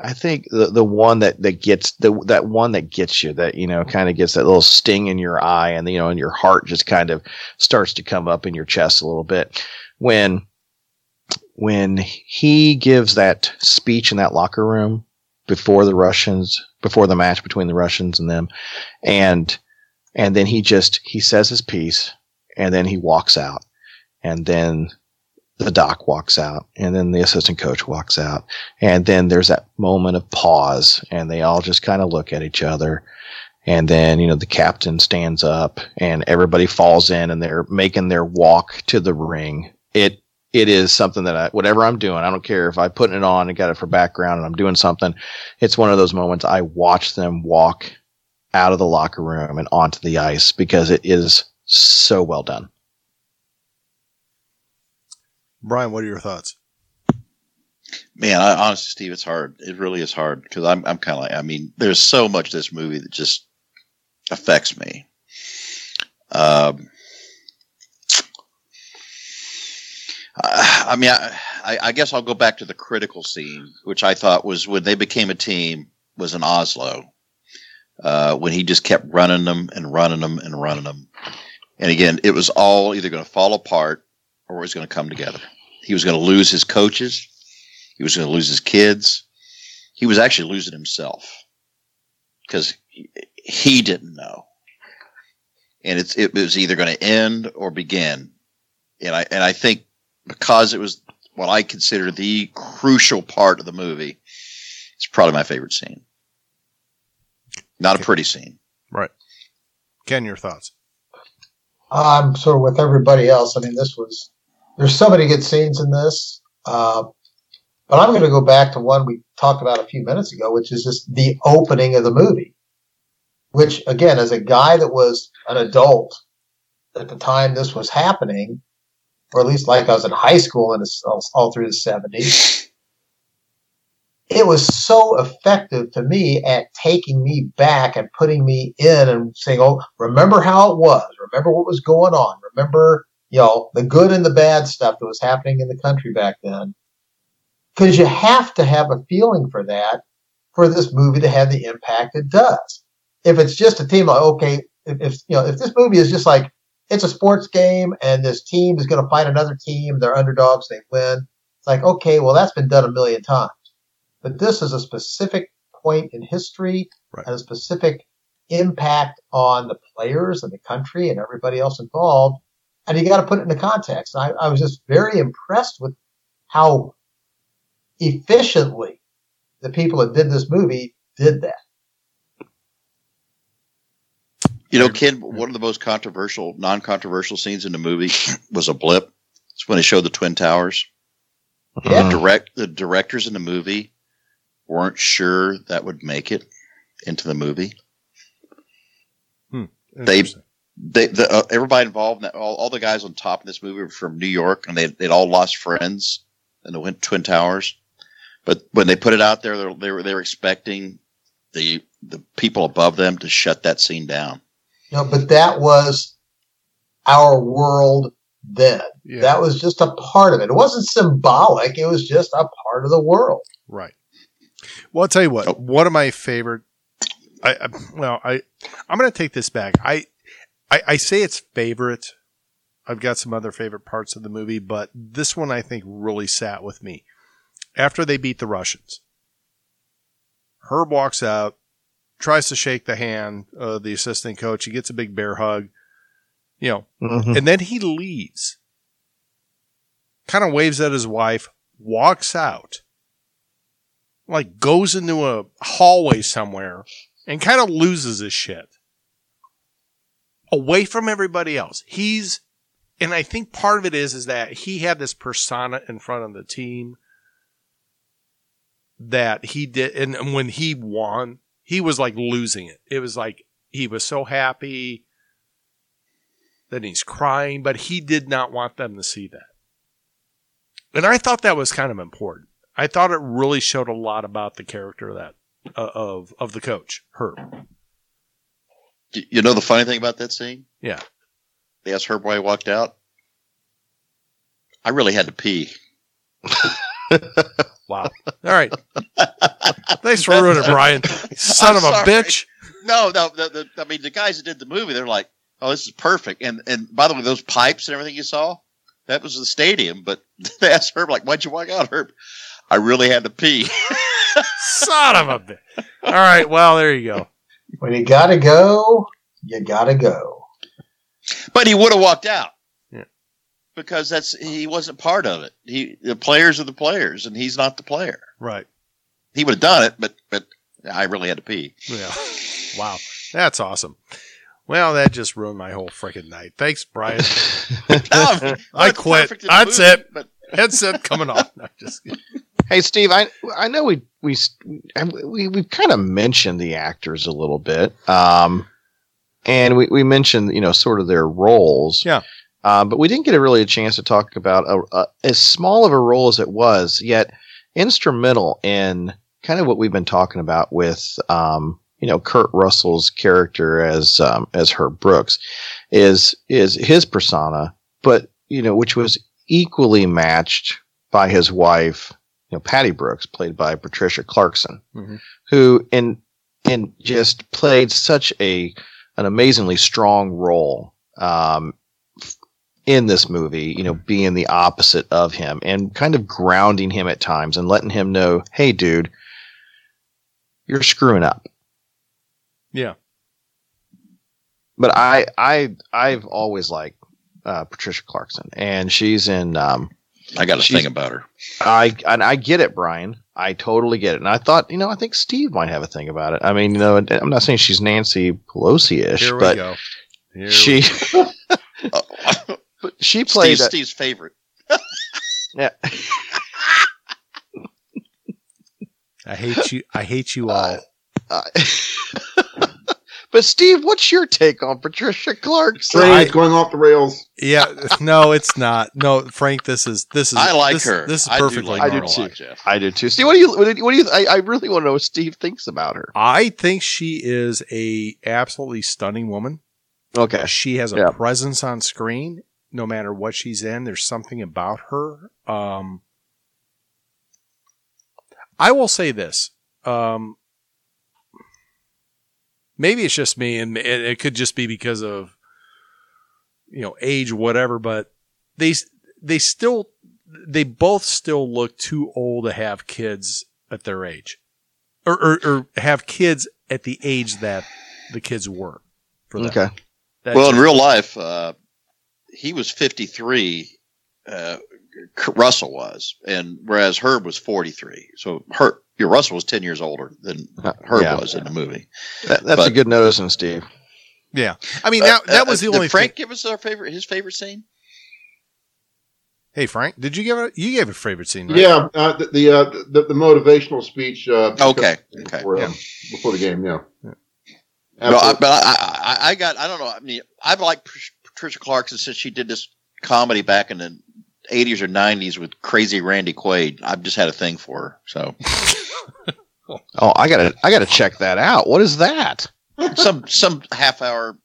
I think the the one that that gets the that one that gets you that you know kind of gets that little sting in your eye and you know and your heart just kind of starts to come up in your chest a little bit when when he gives that speech in that locker room before the Russians, before the match between the Russians and them, and and then he just he says his piece, and then he walks out, and then the doc walks out, and then the assistant coach walks out, and then there's that moment of pause, and they all just kind of look at each other, and then you know the captain stands up, and everybody falls in, and they're making their walk to the ring. It it is something that I, whatever I'm doing, I don't care if I put it on and got it for background and I'm doing something. It's one of those moments I watch them walk out of the locker room and onto the ice because it is so well done. Brian, what are your thoughts? Man, I, honestly, Steve, it's hard. It really is hard because I'm, I'm kind of like, I mean, there's so much this movie that just affects me. Um, I mean, I, I, I guess I'll go back to the critical scene, which I thought was when they became a team was in Oslo, uh, when he just kept running them and running them and running them. And again, it was all either going to fall apart or it was going to come together. He was going to lose his coaches. He was going to lose his kids. He was actually losing himself because he, he didn't know. And it's, it was either going to end or begin. And I, and I think because it was what I consider the crucial part of the movie, it's probably my favorite scene. Not a pretty scene. Right. Ken, your thoughts? I'm sort of with everybody else. I mean, this was there's so many good scenes in this, uh, but I'm going to go back to one we talked about a few minutes ago, which is just the opening of the movie. Which, again, as a guy that was an adult at the time this was happening, or at least like I was in high school and all, through the 70s, it was so effective to me at taking me back and putting me in and saying, "Oh, remember how it was. Remember what was going on. Remember, you know, the good and the bad stuff that was happening in the country back then." Because you have to have a feeling for that for this movie to have the impact it does. If it's just a team, like okay, if, if you know, if this movie is just like it's a sports game and this team is going to fight another team, they're underdogs, they win. It's like okay, well that's been done a million times but this is a specific point in history Right. and a specific impact on the players and the country and everybody else involved. And you got to put it into context. I, I was just very impressed with how efficiently the people that did this movie did that. You know, Ken, one of the most controversial, non-controversial scenes in the movie was a blip. It's when they showed the Twin Towers. Yeah. The direct the directors in the movie weren't sure that would make it into the movie. They- They, the, uh, everybody involved, in that, all, all the guys on top of this movie were from New York, and they they'd all lost friends in the Twin- Twin Towers. But when they put it out there, they were they were, they were expecting the the people above them to shut that scene down. You know, but that was our world then. Yeah. That was just a part of it. It wasn't symbolic. It was just a part of the world. Right. Well, I'll tell you what. Oh. One of my favorite. I, I well, I I'm going to take this back. I, I I say it's favorite. I've got some other favorite parts of the movie, but this one I think really sat with me. After they beat the Russians, Herb walks out, tries to shake the hand of the assistant coach. He gets a big bear hug, you know, Mhm. and then he leaves. Kind of waves at his wife, walks out, like goes into a hallway somewhere, and kind of loses his shit. Away from everybody else. He's and I think part of it is is that he had this persona in front of the team that he did and when he won, he was like losing it. It was like he was so happy that he's crying, but he did not want them to see that. And I thought that was kind of important. I thought it really showed a lot about the character of that uh, of of the coach, Herb. You know the funny thing about that scene? Yeah. They asked Herb why he walked out. I really had to pee. Wow. All right. Thanks for ruining it, Brian. Son I'm of a bitch. No, no, the, the, I mean the guys that did the movie, they're like, "Oh, this is perfect." And and by the way, those pipes and everything you saw, that was the stadium. But they asked Herb like, "Why'd you walk out, Herb?" I really had to pee. Son of a bitch. All right. Well, there you go. When you gotta go, you gotta go. but he would have walked out. Yeah. Because that's he wasn't part of it. He the players are the players, and he's not the player. Right. He would have done it, but but I really had to pee. Yeah. Wow. That's awesome. Well, that just ruined my whole freaking night. Thanks, Brian. No, I quit. perfect in That's movie, it. But Headset coming off. No, just. Hey, Steve, I I know we we we we've kind of mentioned the actors a little bit, um, and we we mentioned you know sort of their roles, Yeah. Um, but we didn't get a really a chance to talk about a, a, as small of a role as it was, yet instrumental in kind of what we've been talking about with um, you know Kurt Russell's character as um, as Herb Brooks is is his persona, but you know which was equally matched by his wife, you know, Patty Brooks, played by Patricia Clarkson, Mhm. who in in just played such a an amazingly strong role um, in this movie. You know, being the opposite of him and kind of grounding him at times and letting him know, "Hey, dude, you're screwing up." Yeah. But I I I've always liked uh, Patricia Clarkson, and she's in. Um, I got a thing about her. I and I get it, Brian. I totally get it. And I thought, you know, I think Steve might have a thing about it. I mean, you know, I'm not saying she's Nancy Pelosi ish, but go. Here we she Uh, but she played. Steve, a- Steve's favorite. yeah, I hate you. I hate you all. uh, but Steve, what's your take on Patricia Clarkson? Train I- is going off the rails. yeah, no, it's not. No, Frank, this is this is. I like this, her. This is I do perfectly like I do too. Jeff. I do too. Steve, what do you? What do you? What do you I, I really want to know what Steve thinks about her. I think she is a absolutely stunning woman. Okay, She has a Yeah. presence on screen, no matter what she's in. There's something about her. Um, I will say this. Um, maybe it's just me, and it, it could just be because of you know age, whatever. But they they still they both still look too old to have kids at their age, or or, or have kids at the age that the kids were. For them. okay, That well, in real life, uh, he was 53. Uh, K- Russell was, and whereas Herb was 43. So Herb, your Russell was 10 years older than Uh, Herb yeah. was in the movie. That, that's a But- good noticing, Steve. Yeah, I mean that that was the Uh, only Frank thing. give us our favorite, his favorite scene? Hey Frank, did you give a you gave a favorite scene? Right? Yeah, uh, the the, uh, the the motivational speech. Uh, Okay, okay. Before, um, before the game, yeah. Yeah. No, I, but I, I, I got, I don't know. I mean, I've liked Patricia Clarkson since she did this comedy back in the 80s or 90s with Crazy Randy Quaid. I've just had a thing for her. So Oh, I gotta I gotta check that out. What is that? some some half hour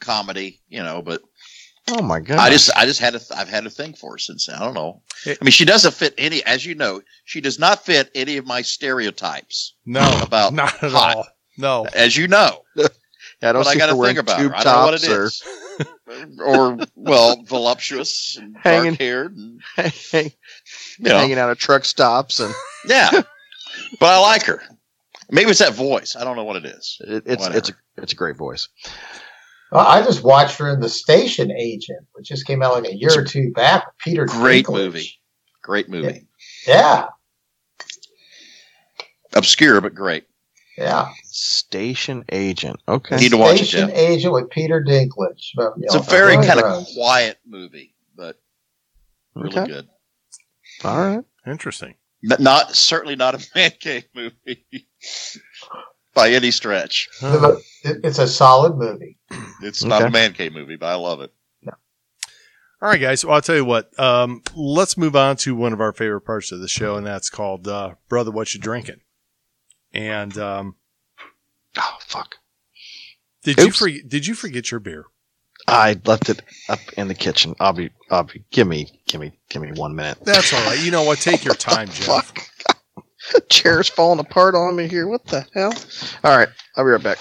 comedy, you know. But Oh my god! I just I just had a I've had a thing for her since then. I don't know. It- I mean, she doesn't fit any, as you know, she does not fit any of my stereotypes no, about not at hot. all. No, as you know. yeah, I don't but I see got her to wearing think about tube her. I don't know what it tops is. Or well, voluptuous and Hanging- dark haired, and hang- you know, hanging out at truck stops, and yeah. but I like her. Maybe it's that voice. I don't know what it is. it, it's Whatever. it's a it's a great voice. Well, I just watched her in The Station Agent, which just came out like a year It's or two back. Peter Great Dinklage. movie. Great movie. Yeah, Obscure but great. Yeah. Station agent. Okay. Need to watch it, Station Jeff. Agent with Peter Dinklage. But, you It's know, a very Roy kind of Rose. quiet movie, but really Okay. good. All right. interesting. But not certainly not a man cave movie by any stretch. It- It's a solid movie. It's not Okay. a man cave movie, but I love it. all right, guys. Well, I'll tell you what. Um, let's move on to one of our favorite parts of the show, and that's called uh, "Brother, What You Drinking." And um, Oh fuck! did you Oops. forget? Did you forget your beer? I left it up in the kitchen. I'll be. I'll be. Give me. Give me. Give me one minute. That's all right. You know what? Take your time, Jeff. Fuck. Chair's falling apart on me here. What the hell? All right. I'll be right back.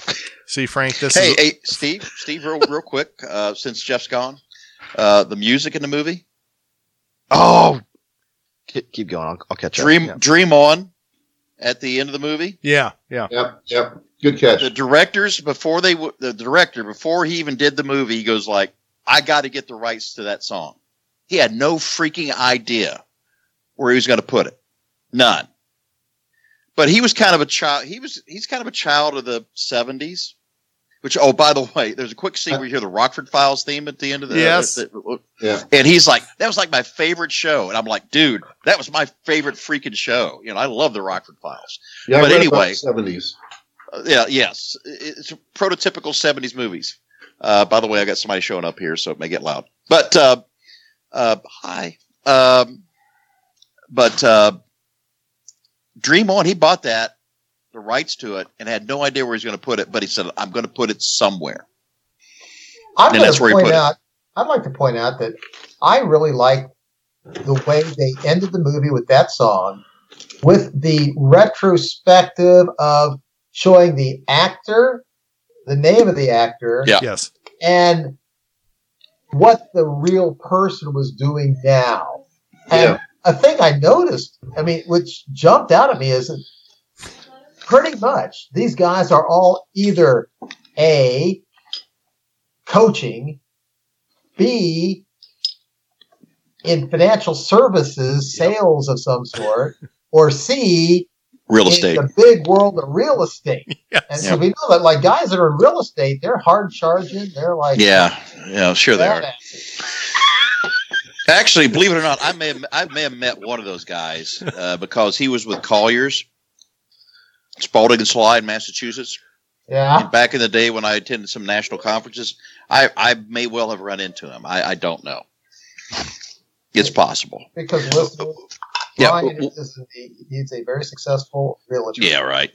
See, Frank, this Hey, is hey, Steve, Steve, real, real quick, uh, since Jeff's gone, uh, the music in the movie, Oh. Keep, keep going. I'll, I'll catch you. Dream, up. Dream On, at the end of the movie. yeah, yeah. Yep, yep. Good catch. The directors before they, w- the director before he even did the movie, he goes like, "I got to get the rights to that song." He had no freaking idea where he was going to put it, none. But he was kind of a child. He was he's kind of a child of the seventies. Which oh, by the way, there's a quick scene where you hear the Rockford Files theme at the end of the Yes. the- Yeah. and he's like, that was like my favorite show. And I'm like, dude, that was my favorite freaking show. You know, I love the Rockford Files. Yeah, But anyway. seventies. Uh, yeah, yes. It- It's prototypical 70s movies. Uh, by the way, I got somebody showing up here, so it may get loud. But, uh, uh, hi. Um, but, uh, Dream On, he bought that, the rights to it, and had no idea where he's going to put it, but he said, I'm going to put it somewhere. I'm And going that's to where he point put it. out. I'd like to point out that I really like the way they ended the movie with that song, with the retrospective of showing the actor, the name of the actor, Yeah. Yes. and what the real person was doing now. And Yeah. a thing I noticed, I mean, which jumped out at me is that pretty much these guys are all either A, coaching, B, in financial services, sales of some sort, or C, Real in estate. the big world of real estate. And Yes. so we know that like guys that are in real estate, they're hard charging. They're like Yeah, yeah, sure they are. Actually, believe it or not, I may have, I may have met one of those guys uh, because he was with Colliers, Spaulding and Slye, Massachusetts. Yeah. And back in the day when I attended some national conferences, I, I may well have run into him. I, I don't know. It's possible. Because listen, Yeah, Brian w- is a, he's a very successful realtor. Yeah, right.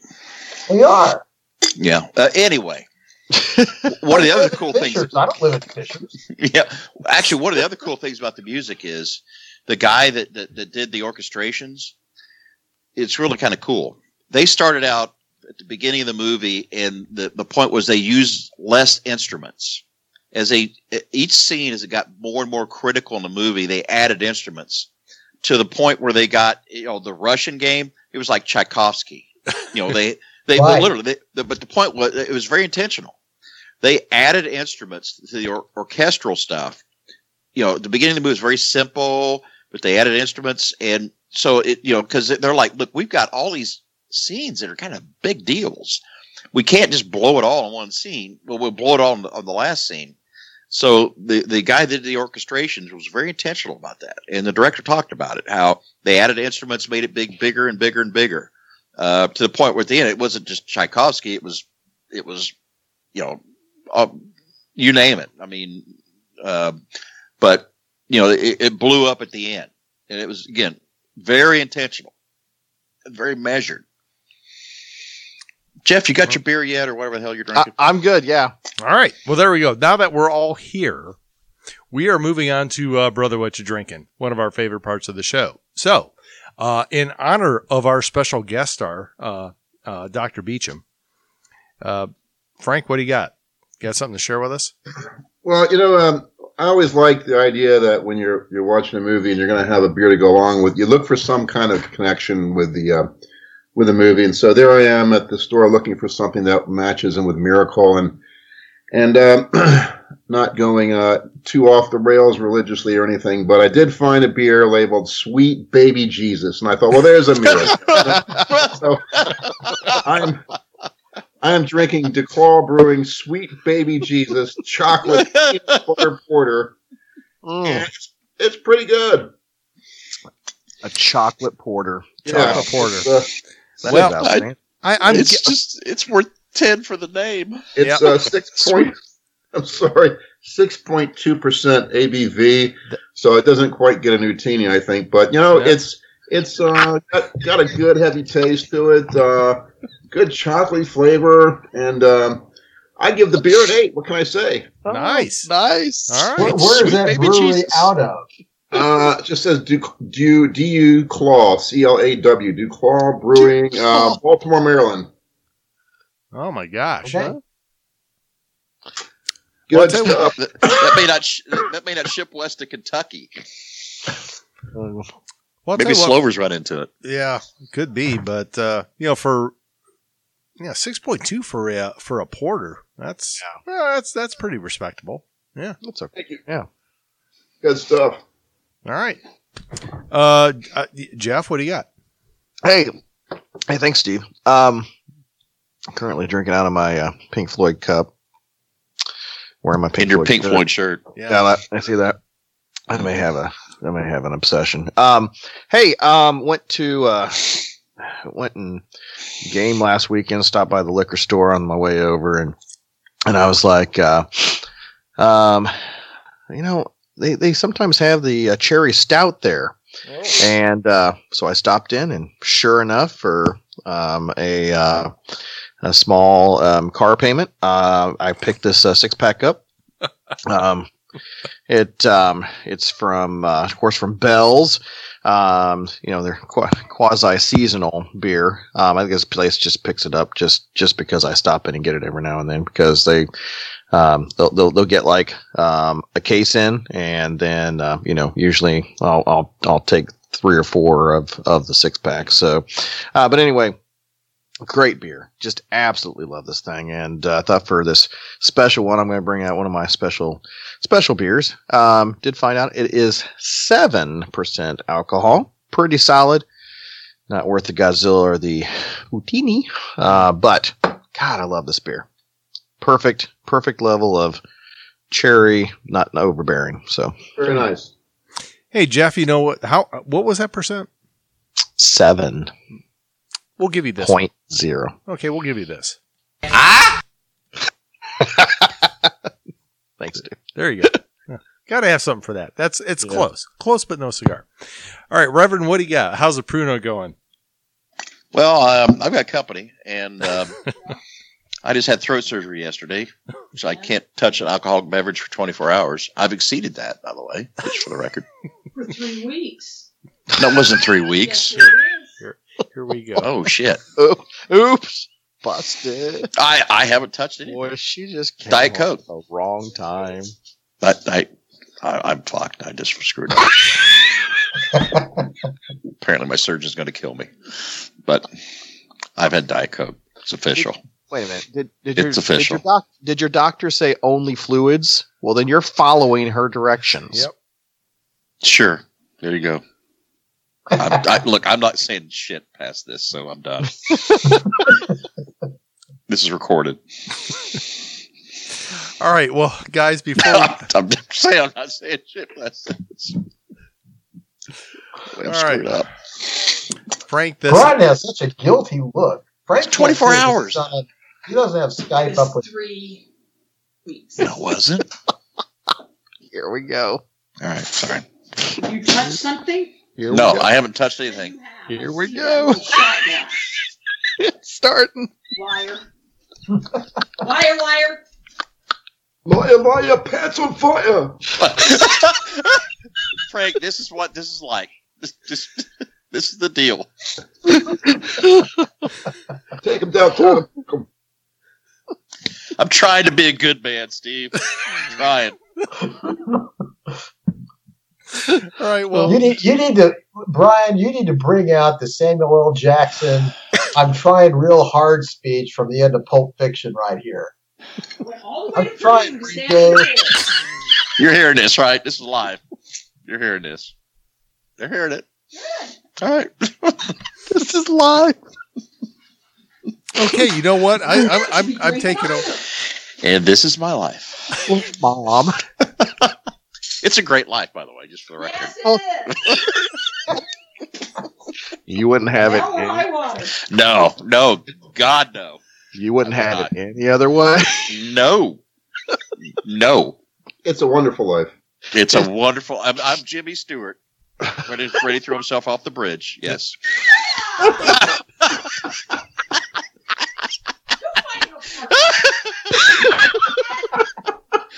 We are. Yeah. Uh, anyway, one of the other cool things. I don't live in Fishers. yeah. Actually, one of the other cool things about the music is the guy that, that, that did the orchestrations. It's really kind of cool. They started out at the beginning of the movie, and the, the point was they used less instruments. As they each scene, as it got more and more critical in the movie, they added instruments to the point where they got you know the Russian game. It was like Tchaikovsky. You know they they Right. literally. They, the, but the point was it was very intentional they added instruments to the or- orchestral stuff. You know, the beginning of the movie was very simple, but they added instruments, and so it you know because they're like, look, we've got all these scenes that are kind of big deals. We can't just blow it all in one scene. Well, we'll blow it all on the, on the last scene. So the the guy that did the orchestrations was very intentional about that, and the director talked about it how they added instruments, made it big, bigger and bigger and bigger, uh, to the point where at the end it wasn't just Tchaikovsky. It was it was you know uh, you name it. I mean, uh, but you know, it, it blew up at the end, and it was again very intentional, very measured. Jeff, you got your beer yet, or whatever the hell you're I, drinking? I'm good. Yeah. All right. Well, there we go. Now that we're all here, we are moving on to uh, Brother What You Drinking, one of our favorite parts of the show. So, uh, in honor of our special guest star, uh, uh, Dr. Beachem, uh, Frank, what do you got? Got something to share with us? Well, you know, um, I always like the idea that when you're you're watching a movie and you're going to have a beer to go along with, you look for some kind of connection with the uh, with a movie. And so there I am at the store looking for something that matches in with Miracle and and um, not going uh, too off the rails religiously or anything, but I did find a beer labeled "Sweet Baby Jesus," and I thought, well, there's a miracle. so I'm I am drinking DuClaw Brewing Sweet Baby Jesus Chocolate Butter Porter. Mm, And it's, it's pretty good. a chocolate porter. Chocolate porter. It's, That Well, is. I, I'm it's just it's worth ten for the name. it's uh, six point. I'm sorry, six point two percent ABV. So it doesn't quite get a Nutini, I think, but you know, Yeah. it's it's uh, got, got a good heavy taste to it. Uh, good chocolatey flavor, and um, I give the beer an eight. What can I say? nice. Nice. All right. Where, where Sweet is that baby brewery Jesus. out of? Uh, it just says Du Du Du Claw C L A W Du Claw Brewing, uh, Baltimore, Maryland. Oh my gosh. Okay. Good Well, tell you stuff. that, that may not sh- that may not ship west to Kentucky. Well, Maybe tell you what- Slovers run into it. Yeah, could be, but uh, you know, for yeah, six point two for a for a porter, that's well, that's that's pretty respectable. Yeah, that's okay. Thank you. Yeah. Good stuff. All right, uh, uh, Jeff, what do you got? Hey, hey, thanks, Steve. Um, currently drinking out of my uh, Pink Floyd cup. Wearing my Pink In your Floyd Pink shirt. Floyd shirt. Yeah, Yeah, that, I see that. I may have a, I may have an obsession. Um, hey, um, went to, uh, went and game last weekend. Stopped by the liquor store on my way over, and and I was like, uh, um, you know, they they sometimes have the uh, cherry stout there, and uh, so I stopped in, and sure enough, for um, a uh, a small um, car payment, uh, I picked this uh, six pack up. Um, It um, it's from uh, of course from Bell's. Um, you know, they're quasi seasonal beer. Um, I think this place just picks it up just just because I stop in and get it every now and then because they um, they'll, they'll they'll get like um, a case in and then uh, you know usually I'll I'll I'll take three or four of of the six packs. So, uh, but anyway, great beer. Just absolutely love this thing. And uh, I thought for this special one, I'm going to bring out one of my special special beers. Um, did find out it is seven percent alcohol. Pretty solid. Not worth the Godzilla or the Houdini, uh, but God, I love this beer. Perfect, perfect level of cherry, not overbearing. So Very nice. Hey Jeff, you know what? How what was that percent? seven We'll give you this. point zero. Okay, we'll give you this. Ah! Thanks, dude. There you go. Got to have something for that. That's it's Yeah. close, close, but no cigar. All right, Reverend, what do you got? How's the Pruno going? Well, um, I've got company, and um, I just had throat surgery yesterday, so I can't touch an alcoholic beverage for 24 hours. I've exceeded that, by the way, just for the record. for three weeks. No, it wasn't three weeks. Yes, it is. Here we go. Oh shit! Oops, busted. I I haven't touched it. Boy, she just came Diet Coke. the wrong time. But I, I I'm fucked. I just screwed up. Apparently, my surgeon's going to kill me. But I've had Diet Coke. It's official. Wait a minute. Did, did It's your, official. Did your, doc, did your doctor say only fluids? Well, then you're following her directions. Yep. Sure. There you go. I'm, I, look, I'm not saying shit past this, so I'm done. this is recorded. All right, well, guys, before we, I'm, I'm saying I'm not saying shit past this. I'm All screwed right. up. Frank, this Brian has such a guilty look. Frank It's 24 hours. he's not- He doesn't have Skype It's up with. three weeks. No, it wasn't. Here we go. All right, sorry. You touch something? Here No. I haven't touched anything. Here we go. that shot now. It's starting. Liar. liar, liar. Liar, liar, pants on fire. Frank, this is what this is like. This, this, this is the deal. Take him downtown. Come- I'm trying to be a good man, Steve. trying. All right, well, You need, you need to, Brian. You need to bring out the Samuel L. Jackson. I'm trying real hard speech from the end of Pulp Fiction right here. Went all the way I'm trying, to stand You're hearing this, right? This is live. You're hearing this. They're hearing it. All right. This is live. okay. You know what? I, I'm I'm, I'm taking over. And this is my life. Mom. It's a great life, by the way, just for the record. Yes, it is. You wouldn't have it. Hell or Any, high water. No, no, God, no. you wouldn't I would have not. it any other way. No. No. It's a wonderful life. It's a wonderful. I'm, I'm Jimmy Stewart, ready, ready to throw himself off the bridge. Yes.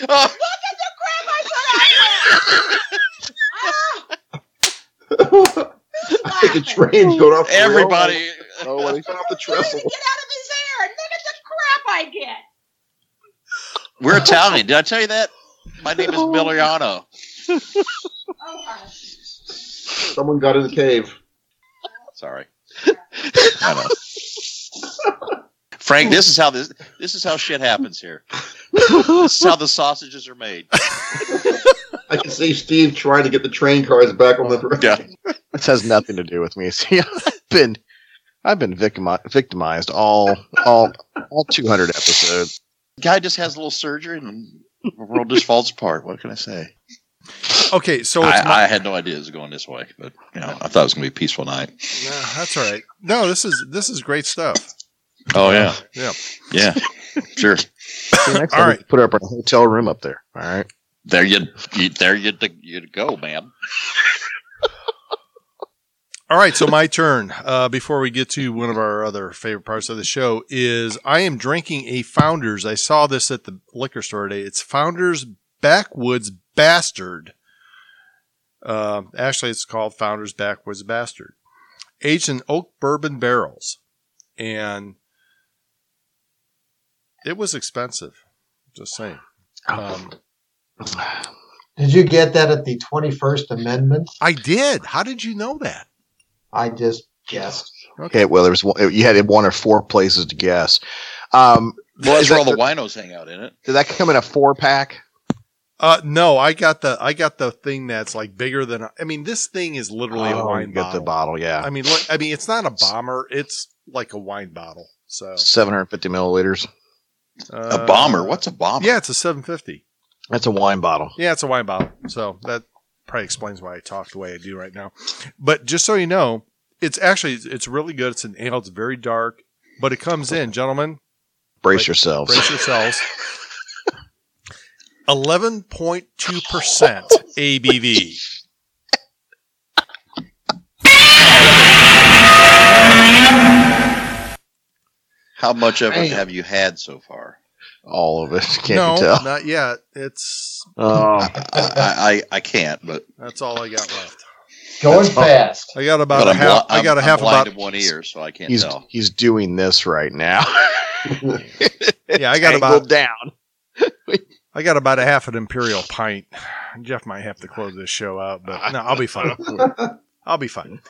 Oh, I think a train's going off. the rail. everybody. Oh, what Going off the trestle, Get out of his hair and look at the crap I get. We're Italian. Did I tell you that? My name is oh. Miliano. Oh. Someone got in the cave. Sorry. I know. Frank, this is how this this is how shit happens here. This is how the sausages are made. I can see Steve trying to get the train cars back on the Yeah. This has nothing to do with me. See, I've been, I've been victimi- victimized all, all, all 200 episodes. Guy just has a little surgery and the world just falls apart. What can I say? Okay, so it's my, I, I had no idea it was going this way, but you know, I thought it was gonna be a peaceful night. Nah, that's all right. No, this is this is great stuff. Oh yeah. Yeah. Yeah. Sure. See, next All time we right. put up in a hotel room up there. All right. There you, you there you, you go, man. All right, so my turn. Uh, before we get to one of our other favorite parts of the show, is I am drinking a Founders. I saw this at the liquor store today. It's Founders Backwoods Bastard. Uh, actually, it's called Founders Backwoods Bastard. Aged in oak bourbon barrels. And it was expensive. Just saying. Um, Did you get that at the 21st Amendment? I did. How did you know that? I just guessed. Okay, well, there was one, you had one or four places to guess. Um, Well, that's is where all that- the winos hang out in it. did that come in a four pack? Uh, no, I got the I got the thing that's like bigger than. I mean, this thing is literally a Oh, wine you get bottle. the bottle, yeah, I mean, look, I mean, it's not a bomber. It's like a wine bottle. So seven hundred fifty milliliters. uh, A bomber? What's a bomber? Yeah, it's a 750. That's a wine bottle. Yeah, it's a wine bottle. So that probably explains why I talk the way I do right now. But just so you know, it's actually it's really good. It's an ale. It's very dark, but it comes in, gentlemen. Brace Right. yourselves. Brace yourselves. Eleven point two percent ABV. How much of it have you had so far? All of it. Can't no, you tell? not yet. It's Oh, I, I, I can't, but, that's all I got left. Going That's all. fast. I got about but a I'm, half. bli- I got a I'm- half I'm about. in one ear, so I can't he's tell. he's doing this right now. Yeah, I got about Angled down. I got about a half an imperial pint. Jeff might have to close this show out, but no, I'll be fine. I'll be fine.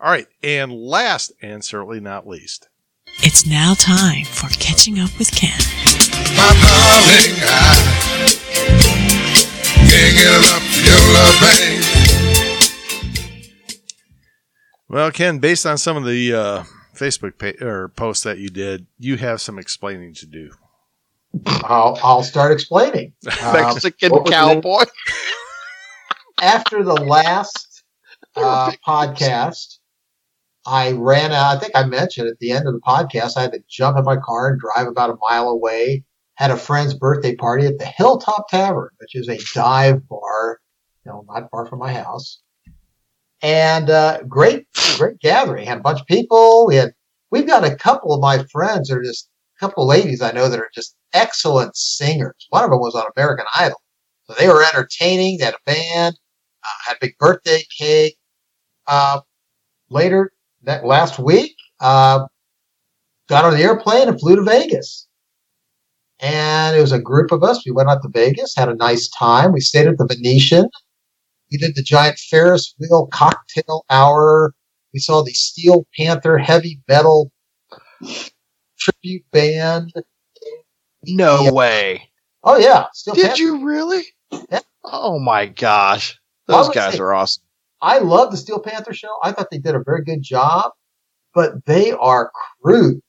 All right, and last and certainly not least, It's now time for catching up with Ken. My darling, I can't get enough of your love, babe. well, Ken, based on some of the uh, Facebook pa- or posts that you did, you have some explaining to do. I'll, I'll start explaining. Um, Mexican what was the cowboy. after the last uh, podcast, I ran out. I think I mentioned at the end of the podcast, I had to jump in my car and drive about a mile away. Had a friend's birthday party at the Hilltop Tavern, which is a dive bar, you know, not far from my house. And uh, great, great gathering. Had a bunch of people. We had, we've got a couple of my friends that are just a couple of ladies I know that are just excellent singers. One of them was on American Idol. So they were entertaining. They had a band, uh, had a big birthday cake. Uh, later that last week, uh, got on the airplane and flew to Vegas. And it was a group of us. We went out to Vegas, had a nice time. We stayed at the Venetian. We did the giant Ferris wheel cocktail hour. We saw the Steel Panther heavy metal tribute band. No Yeah. way. Oh yeah, Steel Did Panther. you really? Yeah. Oh my gosh. Those guys say- are awesome. I love the Steel Panther show. I thought they did a very good job, but they are crude.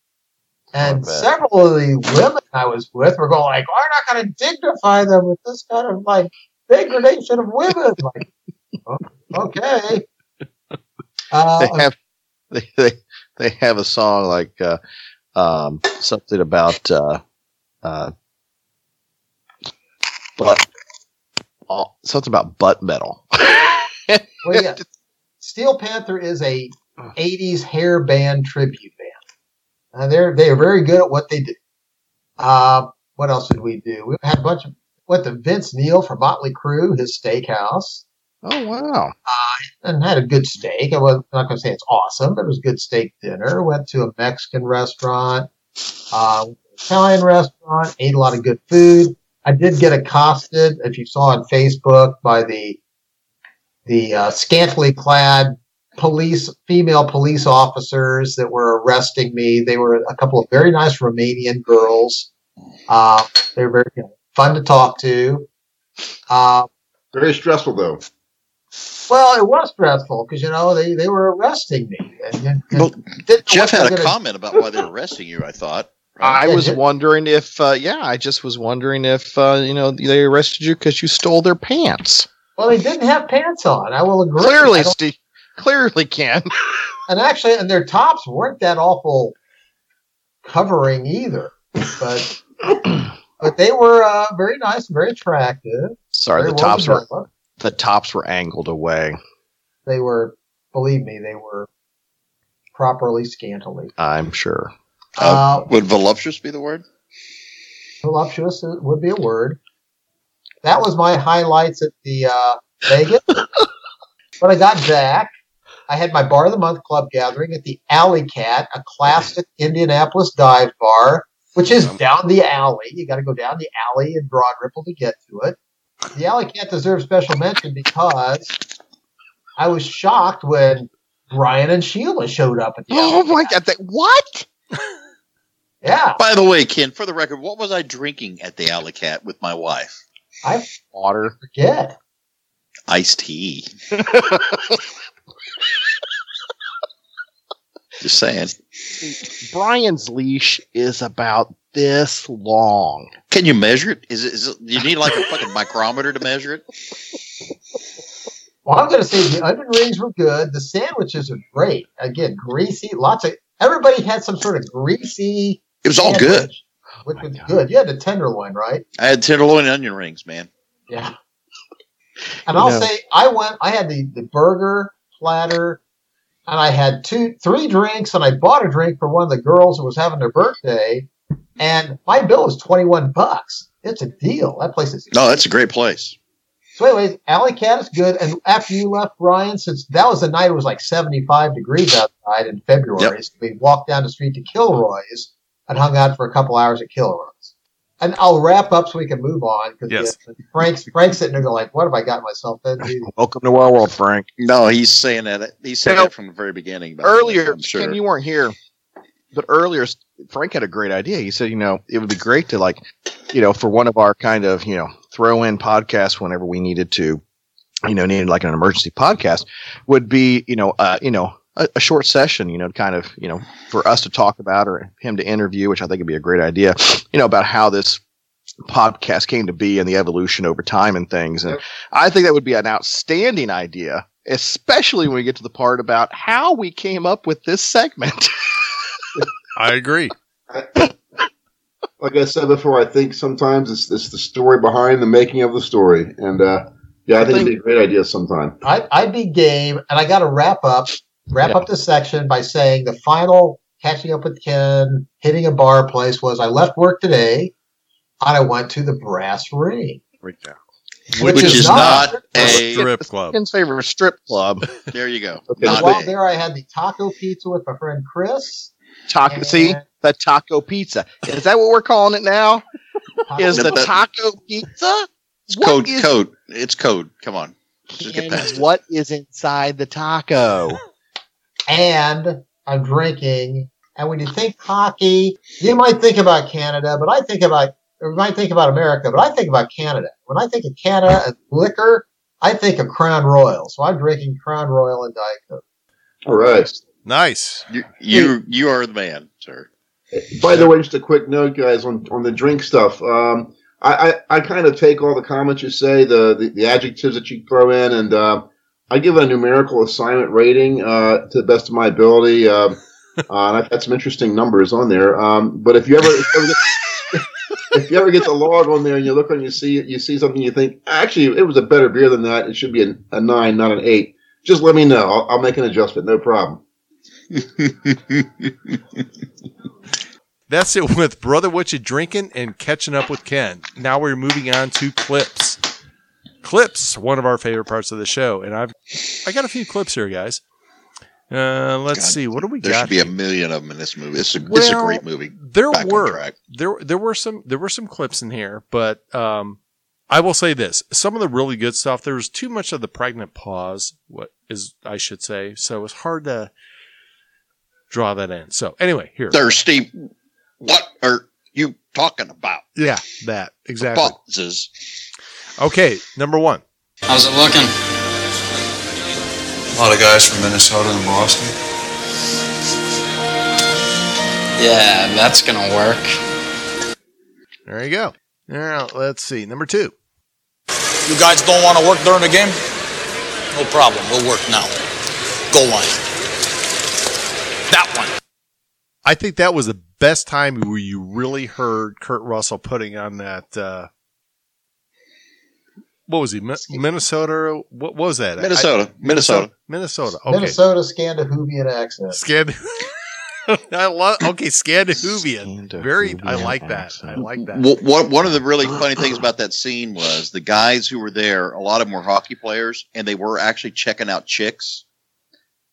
And several of the women I was with were going like, "We're not going to dignify them with this kind of like degradation of women." like, "Oh, okay. Uh, They have they, they they have a song like uh, um, something about uh, uh, butt oh, something about butt metal. well, yeah. Steel Panther is a '80s hair band tribute band. Uh, they're they are very good at what they do. Uh, what else did we do? We had a bunch of went to Vince Neil from Motley Crue, his steakhouse, Oh wow! and had a good steak. I was not going to say it's awesome, but it was a good steak dinner. Went to a Mexican restaurant, uh, Italian restaurant, ate a lot of good food. I did get accosted, if you saw on Facebook, by the the uh, scantily clad police, female police officers that were arresting me. They were a couple of very nice Romanian girls. Uh, they were very you know, fun to talk to. Uh, Very stressful, though. well, it was stressful because you know they, they were arresting me. And, and- and Well, Jeff had a gonna- comment about why they were arresting you. I thought. I was wondering if uh, yeah, I just was wondering if uh, you know they arrested you because you stole their pants. Well, they didn't have pants on. I will agree. Clearly, Steve. Clearly, can. and actually, and their tops weren't that awful covering either. But but they were uh, very nice, and very attractive. Sorry, very the tops were developed. the tops were angled away. They were, believe me, they were properly scantily. I'm sure. Uh, Would voluptuous be the word? voluptuous would be a word. that was my highlights at the uh, Vegas. when I got back, I had my bar of the month club gathering at the Alley Cat, a classic Indianapolis dive bar, which is down the alley. You got to go down the alley in Broad Ripple to get to it. The Alley Cat deserves special mention because I was shocked when Brian and Sheila showed up at the Oh Alley my Cat. god! That, what? Yeah, By the way, Ken, for the record, what was I drinking at the Alley Cat with my wife? I Water. forget. Iced tea. Just saying. Brian's leash is about this long. Can you measure it? Is it? Is it you need like a fucking micrometer to measure it? Well, I'm going to say the onion rings were good. The sandwiches are great. Again, greasy. Lots of everybody had some sort of greasy. It was all good. sandwich, which was good. You had the tenderloin, right? I had tenderloin and onion rings, man. Yeah. And I'll No. say I went. I had the the burger platter, and I had two, three drinks, and I bought a drink for one of the girls who was having their birthday, and my bill was twenty one bucks. It's a deal. That place is No, that's a great place. So, anyways, Alley Cat is good. And after you left, Brian, since that was the night it was like 75 degrees outside in February, so we walked down the street to Kilroy's and hung out for a couple hours at Kilroy's. And I'll wrap up so we can move on because Yes. Frank's Frank's sitting there going like, "What have I got myself into?" Welcome to our world, Frank. No, he's saying that. He said Now, that from the very beginning. by Earlier, I'm sure. Ken, you weren't here, but earlier, Frank had a great idea. He said, you know, it would be great to like, you know, for one of our kind of, you know, throw in podcasts whenever we needed to, you know, needed like an emergency podcast would be, you know, uh, you know, a, a short session, you know, kind of, you know, for us to talk about or him to interview, which I think would be a great idea, you know, about how this podcast came to be and the evolution over time and things. And I think that would be an outstanding idea, especially when we get to the part about how we came up with this segment. I agree. like I said before, I think sometimes it's, it's the story behind the making of the story, and uh, yeah, I think it'd be a great idea sometime. I, I'd be game, and I got to wrap up wrap Yeah. up this section by saying the final catching up with Ken, hitting a bar place was I left work today, and I went to the Brass Ring, Right now. which, is, not, a. Strip club. Ken's favorite strip club. There you go. Okay, Not While a. there, I had the taco pizza with my friend Chris. Taco. And- See the taco pizza. Is that what we're calling it now? Is the taco pizza? It's What code. is- Code. It's code. Come on. Just get past it. what is inside the taco? And I'm drinking. And when you think hockey, you might think about Canada, but I think about, or you might think about America, but I think about Canada. When I think of Canada and liquor, I think of Crown Royal. So I'm drinking Crown Royal and Diet Coke. All right. Nice. You, you, you are the man, sir. By the way, just a quick note, guys, on, on the drink stuff. Um, I, I, I kind of take all the comments you say, the, the, the adjectives that you throw in, and uh, I give a numerical assignment rating uh, to the best of my ability. Uh, uh, and I've had some interesting numbers on there. Um, but if you ever if you ever, get, if you ever get the log on there and you look and you see you see something you think actually it was a better beer than that, it should be a, a nine, not an eight. Just let me know. I'll, I'll make an adjustment. No problem. That's it with Brother What You Drinking and Catching Up with Ken. Now we're moving on to clips. Clips, one of our favorite parts of the show. And I've I got a few clips here, guys. Uh, let's God, see. What do we There got? There should be a million of them in this movie. It's a, it's a great movie. There Back were there there were some there were some clips in here, but um, I will say this: some of the really good stuff. There was too much of the pregnant pause. What is I should say? So it's hard to draw that in. So anyway, here, Thirsty. What are you talking about? yeah, that exactly. Pauses. Okay, number one. How's it looking? A lot of guys from Minnesota and Boston. Yeah, that's gonna work. There you go. Now let's see. Number two. You guys don't want to work during the game? No problem. We'll work now. Goal line. That one. I think that was the best time where you really heard Kurt Russell putting on that. Uh, what was he? Mi- Minnesota? What was that? Minnesota. I- Minnesota. Minnesota. Okay. Minnesota Scandinavian accent. Scan. I love. Okay, Scandinavian. Very. I Scandinavian like that. I like that. Well, one, one of the really funny things about that scene was the guys who were there, a lot of them were hockey players, and they were actually checking out chicks.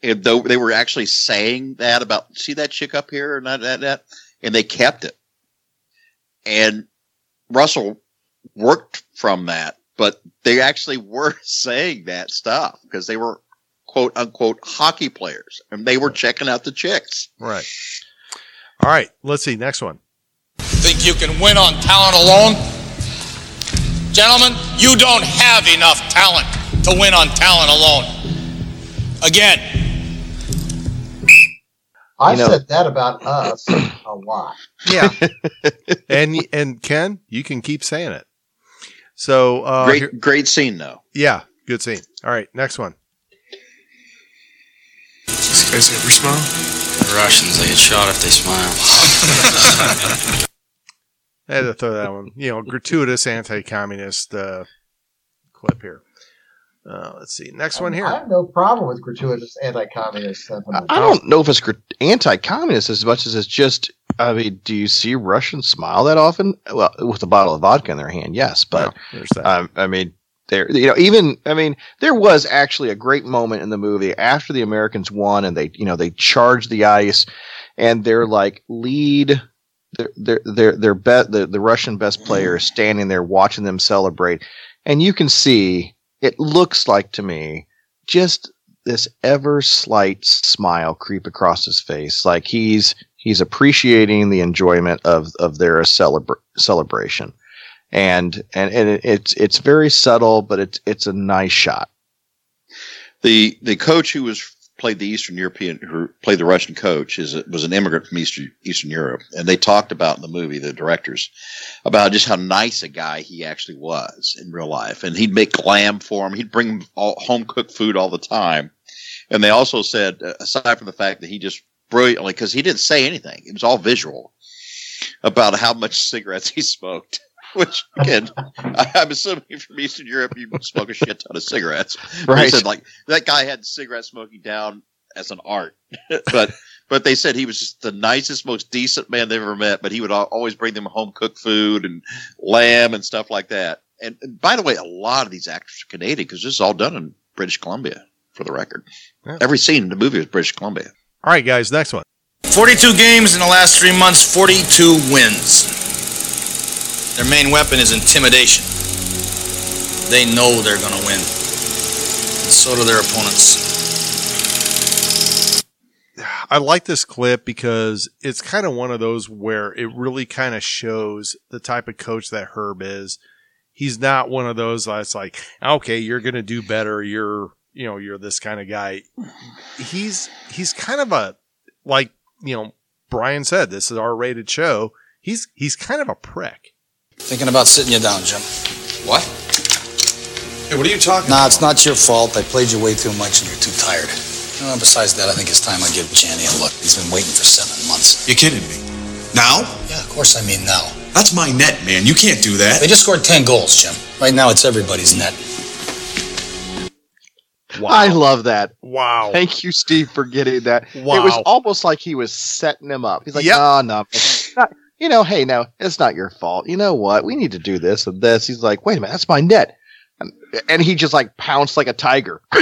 And though they were actually saying that about, see that chick up here and that, that, that, and they kept it. And Russell worked from that, but they actually were saying that stuff because they were quote unquote hockey players and they were checking out the chicks. Right. All right. Let's see. Next one. Think you can win on talent alone? Gentlemen, you don't have enough talent to win on talent alone. Again, I've You know- said that about us a lot. Yeah. and and Ken, you can keep saying it. So uh, great, here- great scene though. yeah, good scene. All right, next one. These guys ever smile? The Russians, they get shot if they smile. I had to throw that one. You know, gratuitous anti-communist uh, clip here. Uh, let's see. Next one here. I have no problem with gratuitous anti-communist I sentiment. I don't know if it's anti-communist as much as it's just. I mean, do you see Russians smile that often? Well, with a bottle of vodka in their hand, yes. But that. um, I mean, there, you know, even I mean, there was actually a great moment in the movie after the Americans won and they, you know, they charged the ice, and they're like lead, their their, their bet the, the Russian best player is standing there watching them celebrate, and you can see it looks like to me just this ever slight smile creep across his face, like he's he's appreciating the enjoyment of of their celebra- celebration. And and and it, it's it's very subtle, but it's it's a nice shot. The the coach who was played the Eastern European who played the Russian coach is was an immigrant from Eastern Eastern Europe, and they talked about in the movie the directors about just how nice a guy he actually was in real life, and he'd make lamb for him, he'd bring home cooked food all the time, and they also said aside from the fact that he just brilliantly because he didn't say anything, it was all visual about how much cigarettes he smoked. Which again, I, I'm assuming from Eastern Europe, you smoke a shit ton of cigarettes. But He Right. said like that guy had cigarette smoking down as an art, but but they said he was just the nicest, most decent man they ever met. But he would always bring them home cooked food and lamb and stuff like that. And, and by the way, a lot of these actors are Canadian because this is all done in British Columbia. For the record, Yeah. every scene in the movie was British Columbia. All right, guys. Next one. 42 games in the last three months, 42 wins. Their main weapon is intimidation. They know they're going to win. And so do their opponents. I like this clip because it's kind of one of those where it really kind of shows the type of coach that Herb is. He's not one of those that's like, okay, you're going to do better. You're, you know, you're this kind of guy. He's, he's kind of a, like, you know, Brian said, this is our rated show. He's, he's kind of a prick. Thinking about sitting you down, Jim. What? Hey, what are you talking Nah, it's not your fault. I played you way too much and you're too tired. Uh, besides that, I think it's time I give Channy a look. He's been waiting for seven months. You kidding me? Now? Yeah, of course I mean now. That's my net, man. You can't do that. They just scored 10 goals, Jim. Right now, it's everybody's net. Wow. I love that. wow. Thank you, Steve, for getting that. Wow. It was almost like he was setting him up. He's like, Yep. "Oh no, it's you know, hey, no, it's not your fault. You know what? We need to do this and this." He's like, "Wait a minute, that's my net," and, and he just like pounced like a tiger.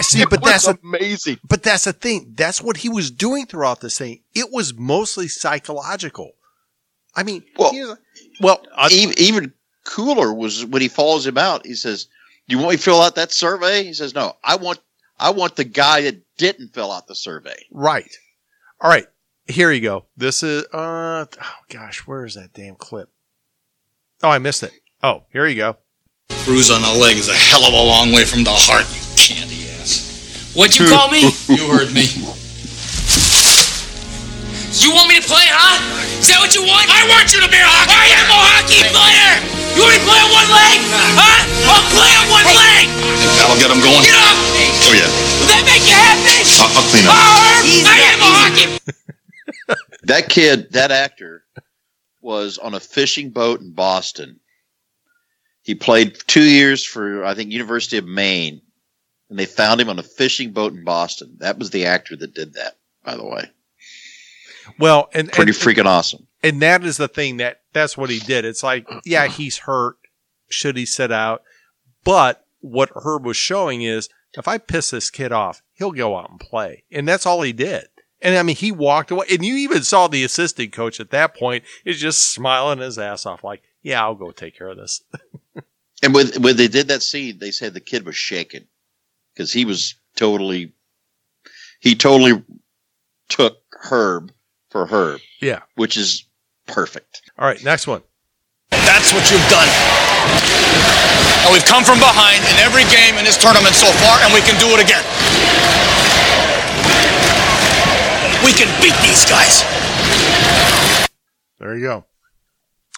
See, It but was that's a, amazing. But that's the thing. That's what he was doing throughout this thing. It was mostly psychological. I mean, Well- he was- well, even, even cooler was when he follows him out. He says, "Do you want me to fill out that survey?" He says, "No, I want I want the guy that didn't fill out the survey." right. All right. Here you go. This is, uh, oh gosh, where is that damn clip? Oh, I missed it. Oh, here you go. Bruise on the leg is a hell of a long way from the heart, you candy ass. What'd you call me? You heard me. You want me to play, huh? Is that what you want? I want you to be a hockey player. I am a hockey player! You want me to play on one leg? Huh? I'll play on one leg! That'll get him going. Get up! Oh, yeah. Will that make you happy? I'll, I'll clean Oh, Herb, I am a hockey That kid, that actor, was on a fishing boat in Boston. He played two years for I think University of Maine, and they found him on a fishing boat in Boston. That was the actor that did that, by the way. Well, and Pretty and, freaking awesome. and that is the thing that that's what he did. It's like, yeah, he's hurt. Should he sit out? But what Herb was showing is if I piss this kid off, he'll go out and play. And that's all he did. And I mean, he walked away. And you even saw the assistant coach at that point is just smiling his ass off, like, yeah, I'll go take care of this. And when when they did that scene, they said the kid was shaking because he was totally, he totally took Herb for her. Yeah. which is perfect. All right, next one. That's what you've done. And we've come from behind in every game in this tournament so far, and we can do it again. We can beat these guys. There you go.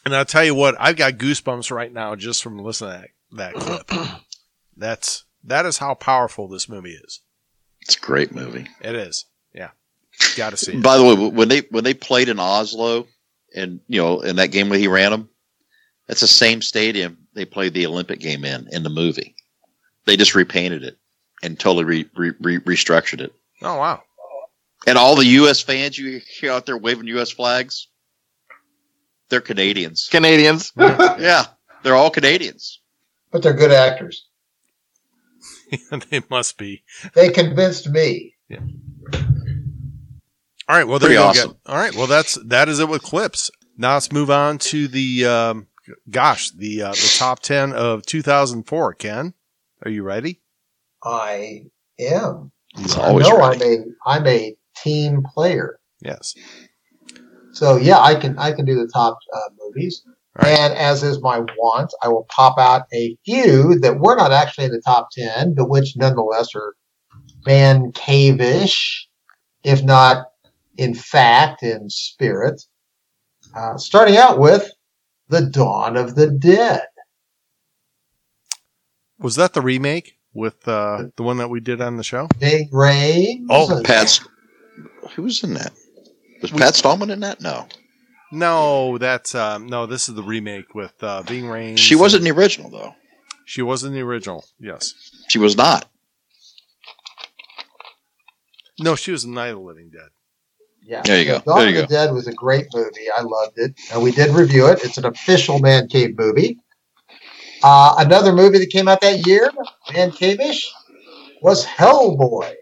And I'll tell you what, I've got goosebumps right now just from listening to that, that clip. That's that is how powerful this movie is. It's a great movie. It is. Yeah. Got to see it. By the way, when they when they played in Oslo, and you know, in that game where he ran them, that's the same stadium they played the Olympic game in in the movie. They just repainted it and totally re, re, re, restructured it. Oh wow. And all the U.S. fans you hear out there waving U.S. flags, they're Canadians. Canadians. yeah, they're all Canadians. But they're good actors. they must be. They convinced me. All right. Well, there Pretty you go. awesome. again. All right. Well, that's that is it with clips. Now let's move on to the um, gosh the uh, the top ten of 2004. Ken, are you ready? I am. It's I always know ready. I'm a I'm a team player. Yes. So yeah, I can I can do the top uh, movies. Right. And as is my want, I will pop out a few that were not actually in the top ten, but which nonetheless are man cave-ish, if not in fact in spirit. Uh, starting out with the Dawn of the Dead. Was that the remake with uh, the one that we did on the show? Ving Rhames. Oh, Pat's who was in that? Was Pat Stallman in that? No, No, that's um, no. This is the remake with uh, Ving Rhames. she wasn't in the original though. She was in the original. Yes. She was not. No, she was in Night of the Living Dead. Yeah. There you go. Dawn There of you the go. Dead was a great movie. I loved it. And we did review it. It's an official Man Cave movie. Uh, another movie that came out that year, Man Cave-ish, was Hellboy.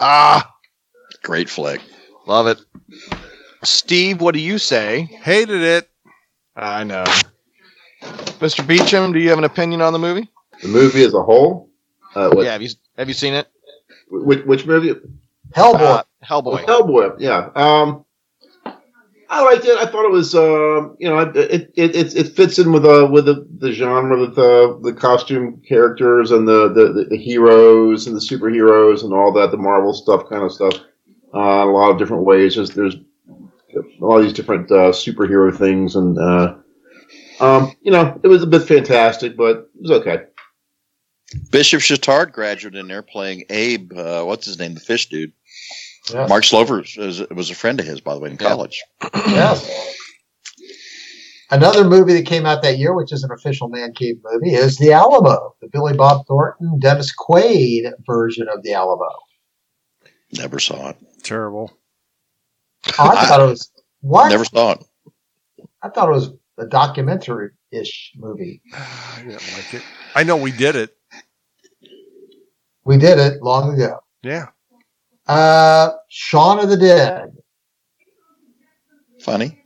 Ah, Great flick. love it. Steve, what do you say? Hated it. I know. Mr. Beachem, do you have an opinion on the movie? The movie as a whole. Uh, what, Yeah, have you have you seen it? which, which movie? Hellboy. Uh, Hellboy. Hellboy. Yeah. Um, I liked it. I thought it was, um, you know, it it, it it it fits in with uh with the, the genre, with the the costume characters and the, the the heroes and the superheroes and all that, the Marvel stuff, kind of stuff. Uh, in a lot of different ways. There's there's a lot of these different uh, superhero things, and uh, um, you know, it was a bit fantastic, but it was okay. Bishop Chatard graduate in there playing Abe. Uh, what's his name? The fish dude. Yeah. Mark Slover was, was a friend of his, by the way, in college. Yes. Another movie that came out that year, which is an official Man Cave movie, is The Alamo, the Billy Bob Thornton, Dennis Quaid version of The Alamo. Never saw it. Terrible. Oh, I thought it was what? Never saw it. I thought it was a documentary-ish movie. I didn't like it. I know we did it. We did it long ago. Yeah. Uh, Shaun of the Dead. Funny.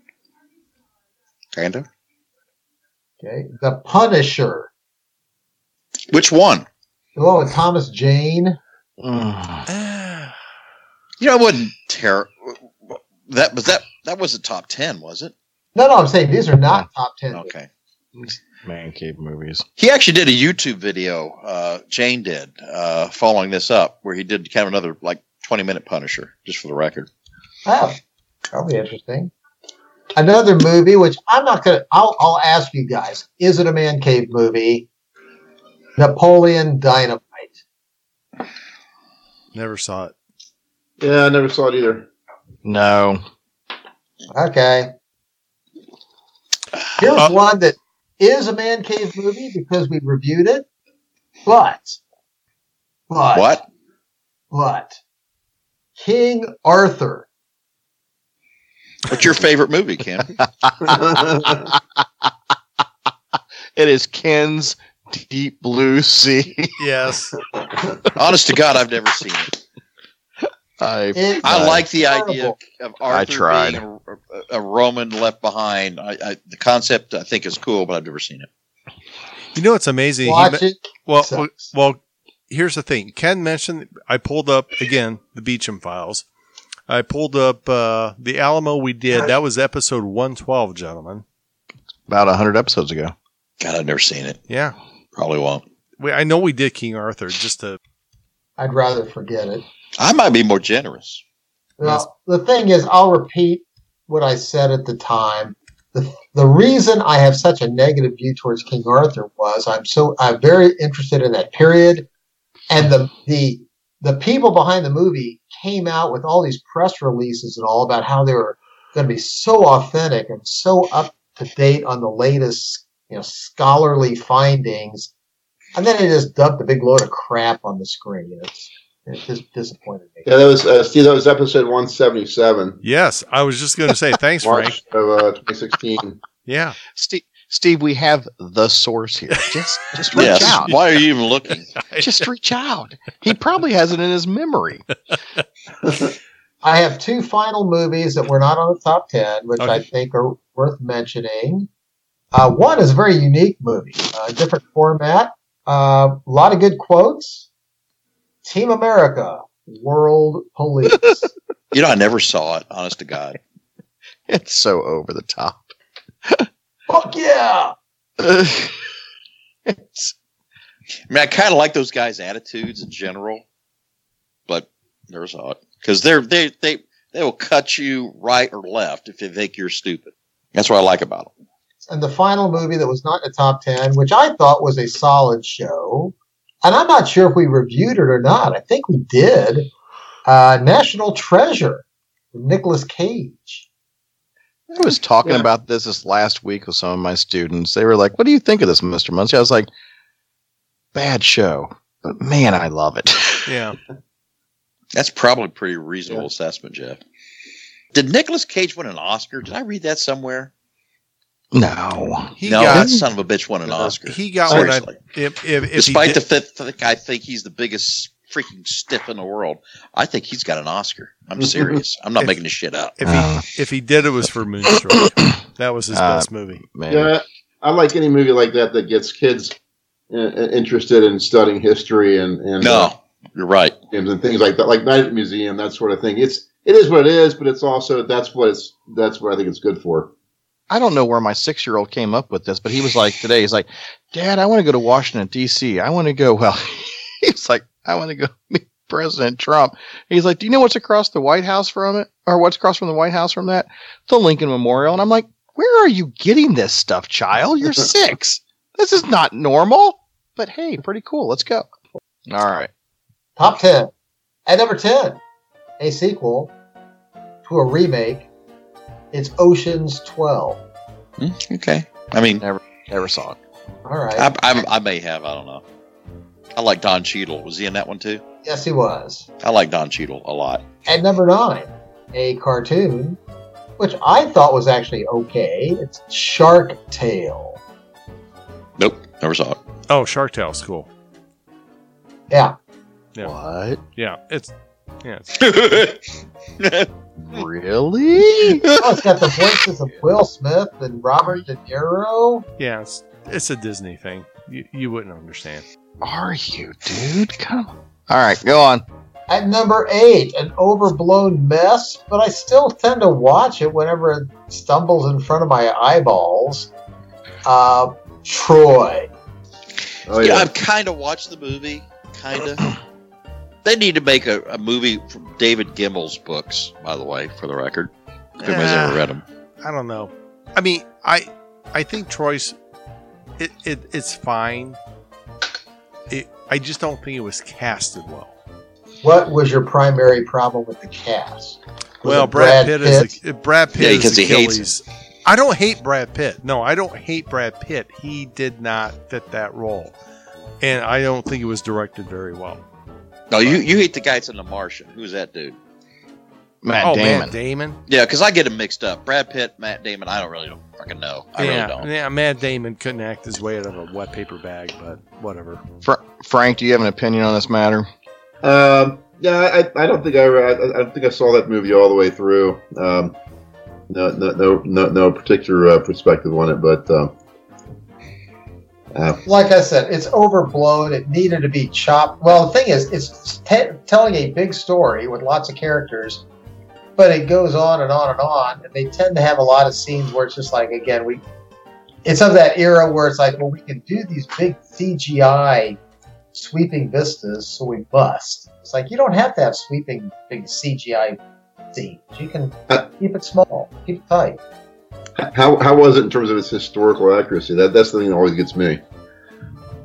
Kind of. Okay, The Punisher. Which one? Oh, and Thomas Jane. You know, it wasn't terrible. That was that. That wasn't top ten, was it? No, no, I'm saying these are not top ten. Okay. Man cave movies. He actually did a YouTube video. Uh, Jane did uh, following this up, where he did kind of another like twenty minute Punisher, just for the record. Oh, that'll be interesting. Another movie, which I'm not gonna. I'll, I'll ask you guys: Is it a man cave movie? Napoleon Dynamite. Never saw it. Yeah, I never saw it either. No. Okay. Here's Uh, one that is a man cave movie because we reviewed it, but but What? but King Arthur. What's your favorite movie, Ken? It is Ken's Deep Blue Sea. Yes. Honest to God, I've never seen it. I, It's I like the idea of, of Arthur tried. being a, a Roman left behind. I, I, the concept I think is cool, but I've never seen it. You know what's amazing? Watch me- it. Well, Sucks. well, here's the thing. Ken mentioned I pulled up again the Beachem files. I pulled up uh, the Alamo we did. That was episode 112, gentlemen. about 100 episodes ago. God, I've never seen it. Yeah. Probably won't. We, I know we did King Arthur just to. I'd rather forget it. I might be more generous. Well, the thing is, I'll repeat what I said at the time. The, the reason I have such a negative view towards King Arthur was I'm so I'm very interested in that period, and the the the people behind the movie came out with all these press releases and all about how they were going to be so authentic and so up to date on the latest you know scholarly findings, and then they just dumped a big load of crap on the screen. It's it just disappointed me. yeah, that was uh, Steve. That was episode one seventy seven, Yes, I was just going to say thanks, Frank. March of uh, twenty sixteen. Yeah. Steve, Steve, we have the source here. Just, just reach Yes. out. Why are you even looking? Just reach out. He probably has it in his memory. I have two final movies that were not on the top 10, which I think are worth mentioning. Uh, one is a very unique movie, uh, different format, uh, a lot of good quotes. Team America, World Police. You know, I never saw it. Honest to God. It's so over the top. Fuck yeah! It's- I mean, I kind of like those guys' attitudes in general, but never saw it because they're they they they will cut you right or left if they think you're stupid. That's what I like about them. And the final movie that was not in the top 10, which I thought was a solid show, and I'm not sure if we reviewed it or not. I think we did. Uh, National Treasure, Nicolas Cage. I was talking Yeah. about this this last week with some of my students. They were like, "What do you think of this, Mr. Muncie?" I was like, "Bad show, but man, I love it." Yeah. That's probably a pretty reasonable assessment, Jeff. Did Nicolas Cage win an Oscar? Did I read that somewhere? no, He no, got that son of a bitch won an uh, Oscar. he got one. I, Seriously. if, if, if he Despite did- the fact that I think he's the biggest freaking stiff in the world, I think he's got an Oscar. I'm serious. I'm not If- making this shit up. if Uh. he if he did it was for Moonstruck. that was his Uh, best movie. man. Yeah, I like any movie like that that gets kids uh, interested in studying history and and uh, No, you're right. and things like that, like Night at the Museum, that sort of thing. It's it is what it is, but it's also that's what it's that's what I think it's good for. I don't know where my six year old came up with this, but he was like today, he's like, Dad, I want to go to Washington, D.C. I want to go. Well, he's like, I want to go meet President Trump. He's like, Do you know what's across the White House from it? Or what's across from the White House from that? The Lincoln Memorial. And I'm like, Where are you getting this stuff, child? You're six. This is not normal. But hey, pretty cool. Let's go. All right. Top 10. At number 10, a sequel to a remake. It's Ocean's 12. Hmm, Okay. I mean, Never saw it. All right. I, I, I may have. I don't know. I like Don Cheadle. Was he in that one too? yes, he was. I like Don Cheadle a lot. At number 9, a cartoon, which I thought was actually okay. It's Shark Tale. Nope, never saw it. Oh, Shark Tale's cool. Yeah. Yeah. What? Yeah, it's yeah. It's, Really? Oh, it's got the voices of Will Smith and Robert De Niro. yeah, it's, it's a Disney thing. You, you wouldn't understand. Are you, dude? Come on. All right, go on. At number 8, an overblown mess, but I still tend to watch it whenever it stumbles in front of my eyeballs. Uh, Troy. Oh yeah, yeah, I've kind of watched the movie. Kind of. they need to make a, a movie from David Gemmell's books, by the way, for the record. If anybody's Yeah. ever read them. I don't know. I mean, I I think Troy's it, it it's fine. It, I just don't think it was casted well. What was your primary problem with the cast? Was well, it Brad, Pitt, is a, Brad Pitt Yeah, is 'cause he hates I don't hate Brad Pitt. No, I don't hate Brad Pitt. He did not fit that role, and I don't think it was directed very well. No, you, you hate the guy that's in The Martian. Who's that dude? Matt oh, Damon. Matt Damon. Yeah, because I get them mixed up. Brad Pitt, Matt Damon. I don't really don't fucking know. I yeah, really don't. yeah. Matt Damon couldn't act his way out of a wet paper bag, but whatever. Fra- Frank, do you have an opinion on this matter? Um, yeah, I, I don't think I, I I don't think I saw that movie all the way through. Um, no, no, no, no, no particular uh, perspective on it, but um, uh, like I said, it's overblown. It needed to be chopped. Well, the thing is, it's te- telling a big story with lots of characters, but it goes on and on and on. And they tend to have a lot of scenes where it's just like, again, we. It's of that era where it's like, well, we can do these big CGI sweeping vistas, so we bust. It's like you don't have to have sweeping big CGI scenes. You can Uh, keep it small, keep it tight. how how was it in terms of its historical accuracy? That that's the thing that always gets me.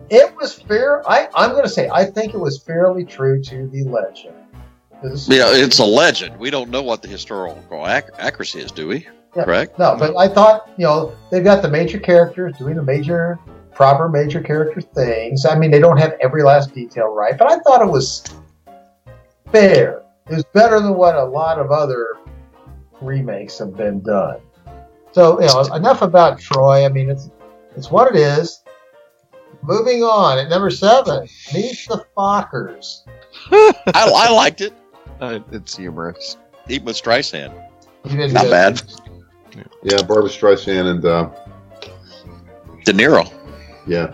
It was fair. I, I'm going to say I think it was fairly true to the legend. Yeah, it's a legend. We don't know what the historical ac- accuracy is, do we? Yeah. Correct. No, but I thought you know they've got the major characters doing the major proper major character things. I mean they don't have every last detail right, but I thought it was fair. It was better than what a lot of other remakes have been done. So you know enough about Troy. I mean it's it's what it is. Moving on at number seven, Meet the Fockers. I, I liked it. Uh, it's humorous. Even with Streisand. Didn't Not bad. Yeah, Barbra Streisand and uh, De Niro. yeah,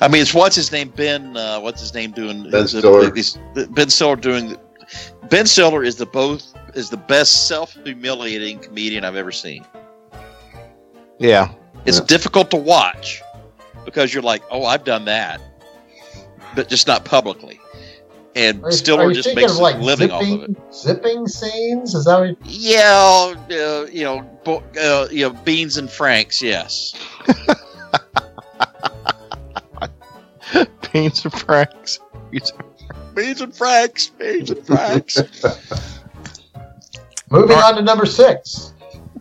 I mean, it's what's his name? Ben. Uh, what's his name doing? Ben is it- Stiller. is- ben Stiller doing. Ben Stiller is the both is the best self humiliating comedian I've ever seen. Yeah. It's Yeah. difficult to watch because you're like, oh, I've done that, but just not publicly. And Are you, Stiller are just thinking makes of like living off of it. zipping, zipping scenes? Is that what you- Yeah, uh, you know, bo- uh, you know, beans and franks. Yes, Beans and Franks. beans and franks, beans and franks. Moving on to number six,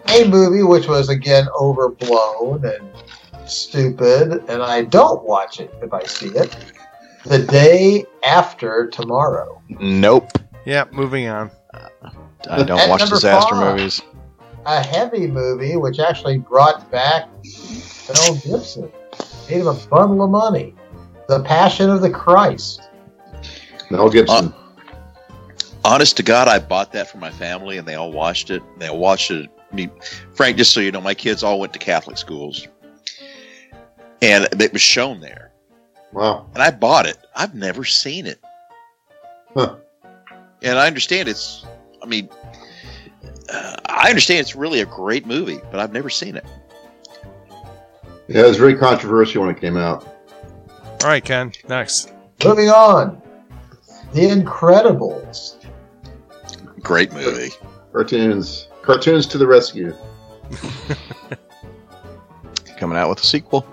a movie which was again overblown and stupid, and I don't watch it if I see it. The day after tomorrow. Nope. Yeah, moving on. I don't At watch number disaster five. movies. A heavy movie which actually brought back Mel Gibson, gave him a bundle of money. The Passion of the Christ. Mel Gibson. Uh, honest to God, I bought that for my family, and they all watched it. They all watched it. I mean, Frank, just so you know, my kids all went to Catholic schools, and it was shown there. Wow. and I bought it. I've never seen it. Huh. And I understand it's, I mean, uh, I understand it's really a great movie, but I've never seen it. Yeah, it was very controversial when it came out. All right, Ken. Next. Moving on. The Incredibles. Great movie. Cartoons, cartoons to the rescue. Coming out with a sequel.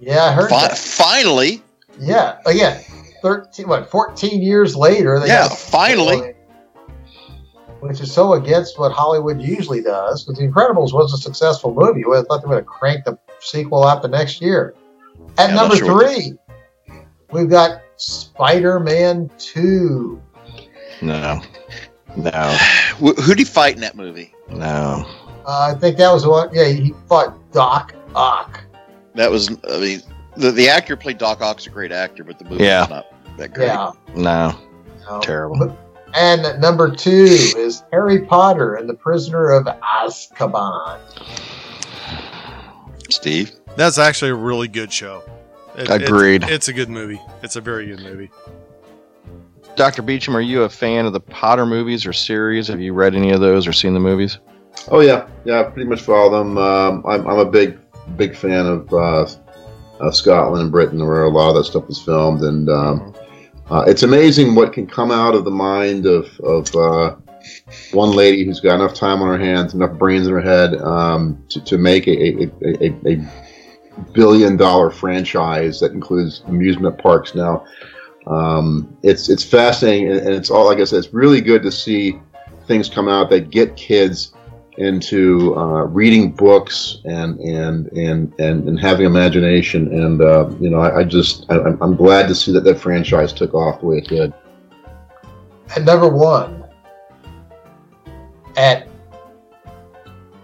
Yeah, I heard Fi- that. finally, Yeah, again, thirteen, what, fourteen years later? They Yeah, finally. Which is so against what Hollywood usually does. Because The Incredibles was a successful movie. I thought they would have cranked the sequel out the next year. At Yeah, number sure three, we've got Spider-Man Two. No. No. Who did he fight in that movie? No. Uh, I think that was what. Yeah, he fought Doc Ock. That was, I mean, the, the actor played Doc Ock's a great actor, but the movie Yeah. not that great. Yeah. No. No. Terrible. And number two is Harry Potter and the Prisoner of Azkaban. Steve, That's actually a really good show. It- it's- Agreed. It's, a good movie. It's a very good movie. Dr. Beachem, are you a fan of the Potter movies or series? Have you read any of those or seen the movies? Oh yeah, yeah. I pretty much follow them. Um, I'm, I'm a big, big fan of uh, uh, Scotland and Britain, where a lot of that stuff was filmed, and um, uh, it's amazing what can come out of the mind of of uh, one lady who's got enough time on her hands, enough brains in her head um, to, to make a, a, a, a, billion dollar franchise that includes amusement parks now. Um, it's it's fascinating, and, and it's all like I said. It's really good to see things come out that get kids into uh, reading books and and and and, and having imagination. And uh, you know, I, I just I, I'm I'm glad to see that that franchise took off the way it did. At number one, at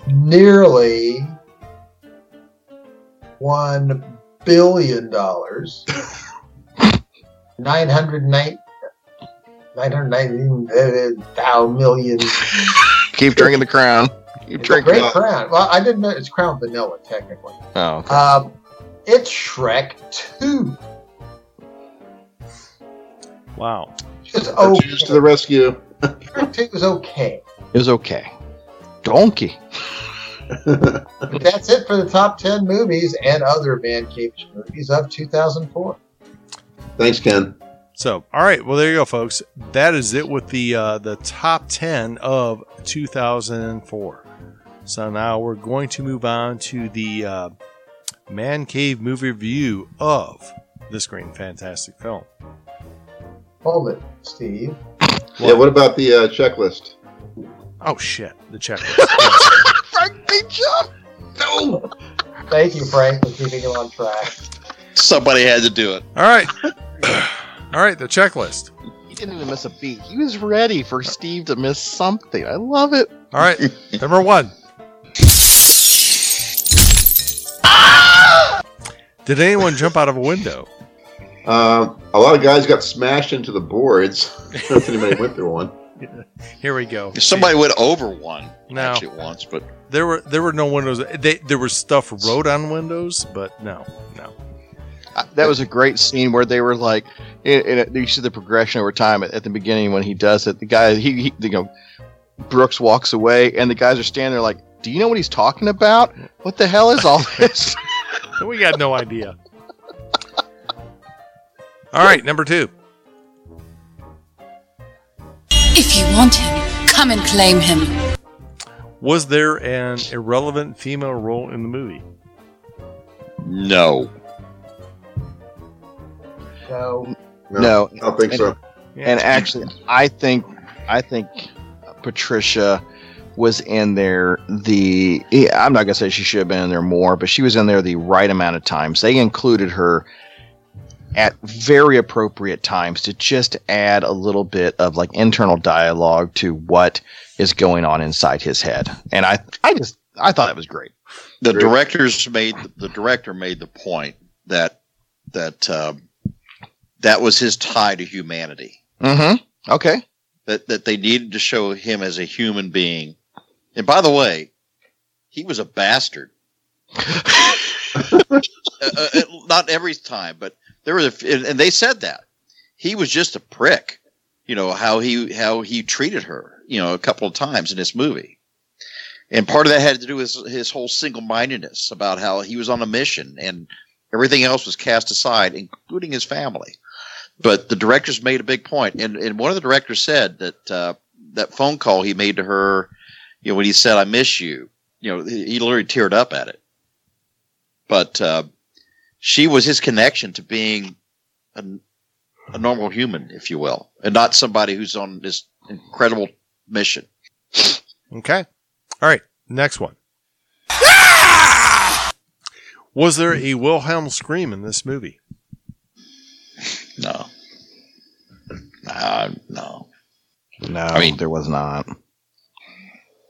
nearly one billion dollars. Nine hundred nine. 990 uh. Keep drinking the crown. Keep It's a great it. crown. Well, I didn't know it's Crown Vanilla, technically. Oh, okay. Um, it's Shrek 2. Wow. It's Cheers to the rescue. Shrek 2 is okay. it was okay. Donkey. But that's it for the top 10 movies and other Man Cave movies of 2004. Thanks, Ken. So, all right. Well, there you go, folks. That is it with the uh, the top ten of 2004. So now we're going to move on to the uh, Man Cave movie review of this great and fantastic film. Hold it, Steve. Yeah, what about the uh, checklist? Oh shit, the checklist. Yes. Frank beat jump. No. Thank you, Frank, for keeping him on track. Somebody had to do it. all right, all right. The checklist. He didn't even miss a beat. He was ready for Steve to miss something. I love it. All right. Number one. Did anyone jump out of a window? Um, a lot of guys got smashed into the boards. I don't know if anybody went through one. Here we go. Somebody went over one No. actually once, but There were there were no windows. They, there was stuff wrote on windows, but no, no. Uh, That was a great scene where they were like, and, and you see the progression over time at, at the beginning when he does it. The guy, he, he, you know, Brooks walks away, and the guys are standing there like, "Do you know what he's talking about? What the hell is all this?" We got no idea. All right, number two. If you want him, come and claim him. Was there an irrelevant female role in the movie? no. So, No. I don't think so. And actually, I think, I think Patricia was in there the. I'm not gonna say she should have been in there more, but she was in there the right amount of times. They included her at very appropriate times to just add a little bit of like internal dialogue to what is going on inside his head. And I, I just, I thought it was great. The Great. directors made the director made the point that that um, that was his tie to humanity. Mm-hmm. Okay. That that they needed to show him as a human being. And by the way, he was a bastard. uh, uh, not every time, but there was a, and they said that he was just a prick. You know how he how he treated her. You know a couple of times in this movie, and part of that had to do with his, his whole single mindedness about how he was on a mission and everything else was cast aside, including his family. But the directors made a big point, and and one of the directors said that uh, that phone call he made to her, you know, when he said "I miss you," you know, he, he literally teared up at it. But uh, she was his connection to being a, a normal human, if you will, and not somebody who's on this incredible mission. Okay. All right. Next one. Was there a Wilhelm scream in this movie? No, uh, no, No, I mean- there was not.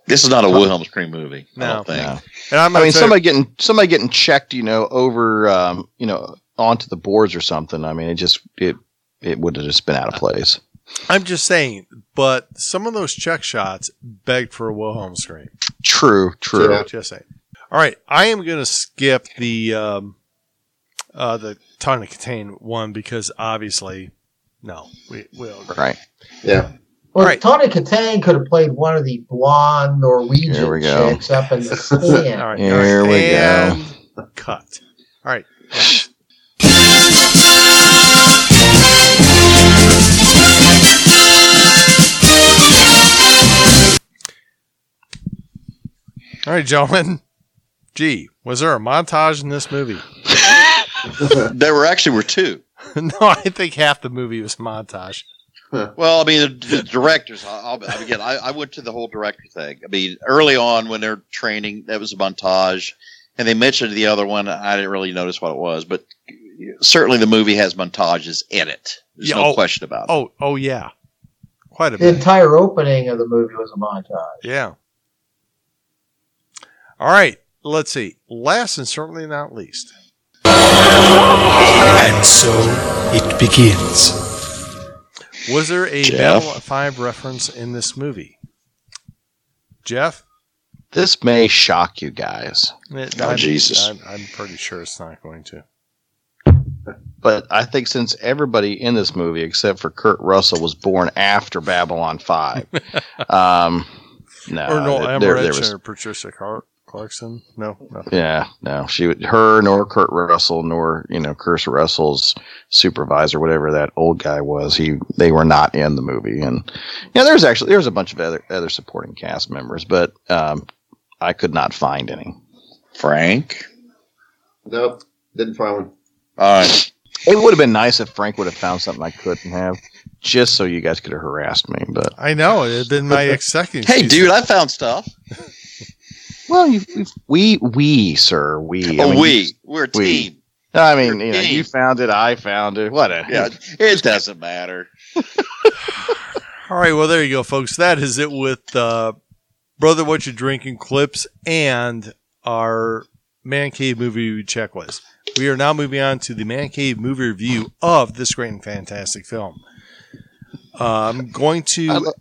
This is not a Wilhelm scream movie. I No. don't think. No. And I'm I mean, tell you- somebody getting somebody getting checked, you know, over, um, you know, onto the boards or something. I mean, it just it it would have just been out of place. I'm just saying, but some of those check shots begged for a Wilhelm scream. True, true. Yeah. Just saying. All right, I am going to skip the um, uh, the Tawny Kitaen one because obviously, no, we will. Right. Yeah. Well, All right. Tawny Kitaen could have played one of the blonde Here Norwegian we go. chicks up in the All stand. right, Here all right, we go. and Cut. All right. All right, gentlemen. Gee, was there a montage in this movie? There were actually were two. no, I think half the movie was montage. Well, I mean, the, the directors. I'll, I'll again. I, I went to the whole director thing. I mean, early on when they're training, that was a montage, and they mentioned the other one. I didn't really notice what it was, but certainly the movie has montages in it. There's Yeah, no oh, question about it. Oh, oh yeah. quite a bit The bit. entire opening of the movie was a montage. Yeah. All right. Let's see. Last and certainly not least. And so it begins. Was there a Jeff? Babylon 5 reference in this movie? Jeff? This may shock you guys, It- Oh, I'm, Jesus. I'm, I'm pretty sure it's not going to. but I think since everybody in this movie except for Kurt Russell was born after Babylon 5, um, no. or no, there- there was- or Patricia Car- Clarkson? No, no. Yeah, no, she, would- her, nor Kurt Russell, nor you know, Kurt Russell's supervisor, whatever that old guy was, he, they were not in the movie, and yeah, there's actually there's a bunch of other other supporting cast members, but um, I could not find any. Frank. Nope, didn't find one. All right. It would have been nice if Frank would have found something I couldn't have, just so you guys could have harassed me. But I know. It had been my second. Hey, dude, I found stuff. Well, you, we we sir we I oh, mean, we. you- We're a we. team. I mean, you know, you found it, I found it. What a Yeah, it doesn't matter. All right, well, there you go, folks. That is it with uh, Brother What You Drinking clips and our Man Cave movie checklist. We are now moving on to the Man Cave movie review of this great and fantastic film. Uh, I'm going to. I, lo-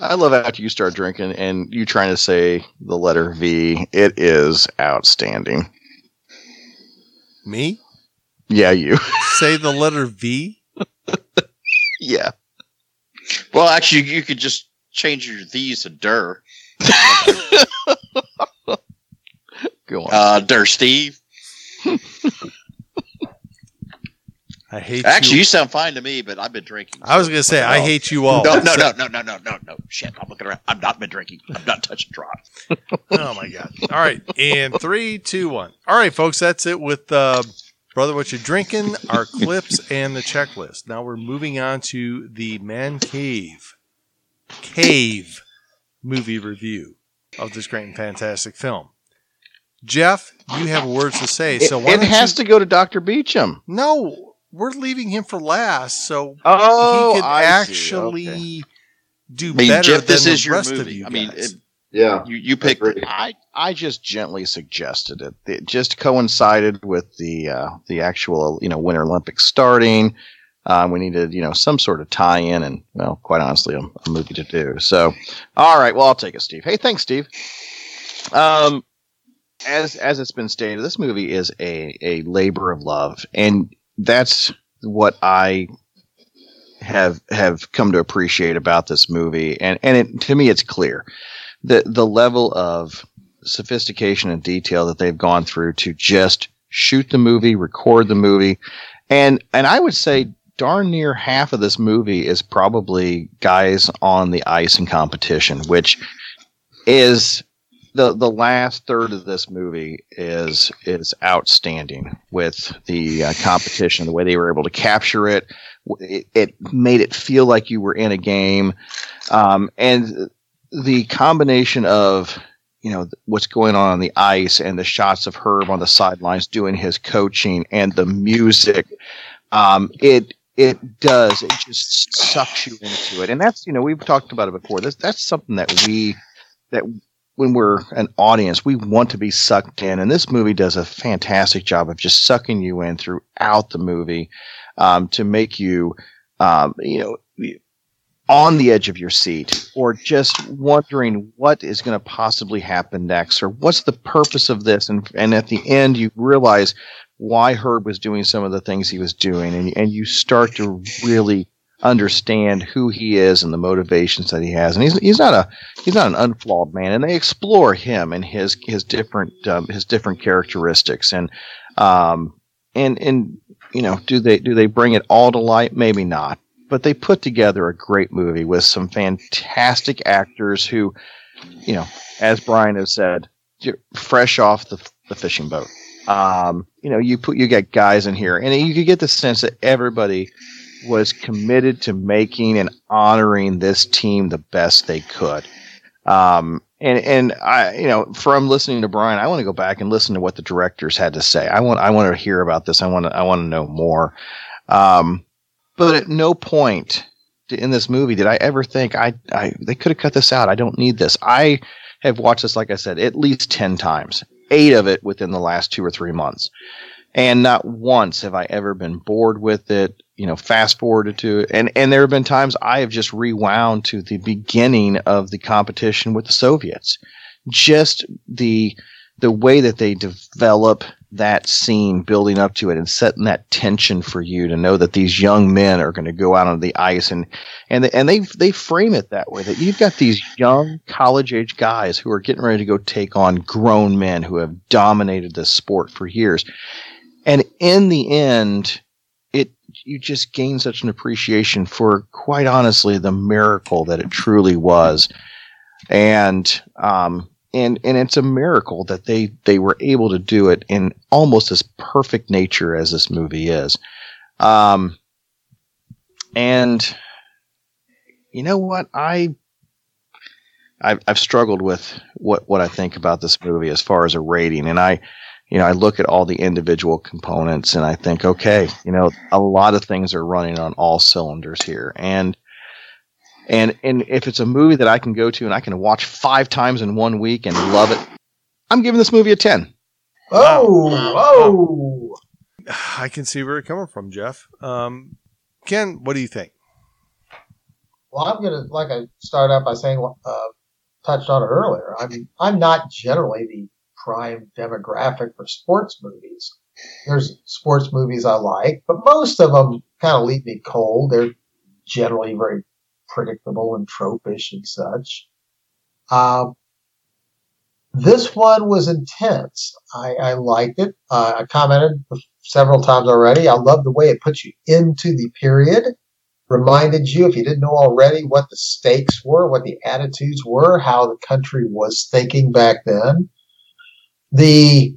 I love after you start drinking and you trying to say the letter V. It is outstanding. me? Yeah, you. Say the letter V? yeah. Well, actually, you could just change your these to der. Go on. Uh, der Steve. I hate you. Actually, you. you sound fine to me, but I've been drinking. I was going to say, I hate you all. No, no, no, no, no, no, no, no. Shit, I'm looking around. I've not been drinking. I've not touched a drop. Oh my god! All right, and three, two, one. All right, folks, that's it with uh, brother. What you drinking? Our clips and the checklist. Now we're moving on to the Man Cave Cave movie review of this great and fantastic film. Jeff, you have words to say, so it why it don't has you- to go to Dr. Beachem. No, we're leaving him for last, so Oh, he could I actually Okay. do I mean, better Jeff, this than is the your rest of movie. you I mean, guys. it, Yeah, you you picked. Agreed. I I just gently suggested it. It just coincided with the uh, the actual you know Winter Olympics starting. Um, we needed you know some sort of tie-in, and well, quite honestly, a, a movie to do. So, all right, well, I'll take it, Steve. Hey, thanks, Steve. Um, as as it's been stated, this movie is a a labor of love, and that's what I have have come to appreciate about this movie. And and it, to me, it's clear the the level of sophistication and detail that they've gone through to just shoot the movie, record the movie, and and I would say darn near half of this movie is probably guys on the ice in competition, which is the the last third of this movie is is outstanding with the uh, competition, the way they were able to capture it. It, it made it feel like you were in a game, um, and the combination of you know what's going on on the ice and the shots of Herb on the sidelines doing his coaching and the music, um, it it does it just sucks you into it, and that's you know we've talked about it before. That's that's something that we that when we're an audience we want to be sucked in, and this movie does a fantastic job of just sucking you in throughout the movie um, to make you um, you know on the edge of your seat or just wondering what is going to possibly happen next or what's the purpose of this? And and at the end you realize why Herb was doing some of the things he was doing and and you start to really understand who he is and the motivations that he has. And he's he's not a he's not an unflawed man. And they explore him and his his different um, his different characteristics. And um and and you know do they do they bring it all to light? Maybe not. But they put together a great movie with some fantastic actors who, you know, as Brian has said, fresh off the, the fishing boat. Um, you know, you put you get guys in here, and you could get the sense that everybody was committed to making and honoring this team the best they could. Um, and and I, you know, from listening to Brian, I want to go back and listen to what the directors had to say. I want I want to hear about this. I want to I want to know more. Um, but at no point in this movie did I ever think I, I they could have cut this out. I don't need this. I have watched this, like I said, at least 10 times, eight of it within the last two or three months. And not once have I ever been bored with it, you know, fast forwarded to it. And, and there have been times I have just rewound to the beginning of the competition with the Soviets. Just the, the way that they develop that scene building up to it and setting that tension for you to know that these young men are going to go out on the ice and and and they they frame it that way that you've got these young college age guys who are getting ready to go take on grown men who have dominated this sport for years and in the end it you just gain such an appreciation for quite honestly the miracle that it truly was. And um and and it's a miracle that they they were able to do it in almost as perfect nature as this movie is. Um and you know what? I I've, I've struggled with what, what I think about this movie as far as a rating, and I, you know, I look at all the individual components and I think, okay, you know, a lot of things are running on all cylinders here, and and and if it's a movie that I can go to and I can watch five times in one week and love it, I'm giving this movie a ten. Oh, oh. I can see where you're coming from, Jeff. Um, Ken, what do you think? Well, I'm gonna like I start out by saying, uh, touched on it earlier. I mean, I'm not generally the prime demographic for sports movies. There's sports movies I like, but most of them kind of leave me cold. They're generally very predictable and tropish and such. Um, this one was intense. I, I liked it. Uh, I commented several times already. I love the way it puts you into the period, reminded you, if you didn't know already, what the stakes were, what the attitudes were, how the country was thinking back then. The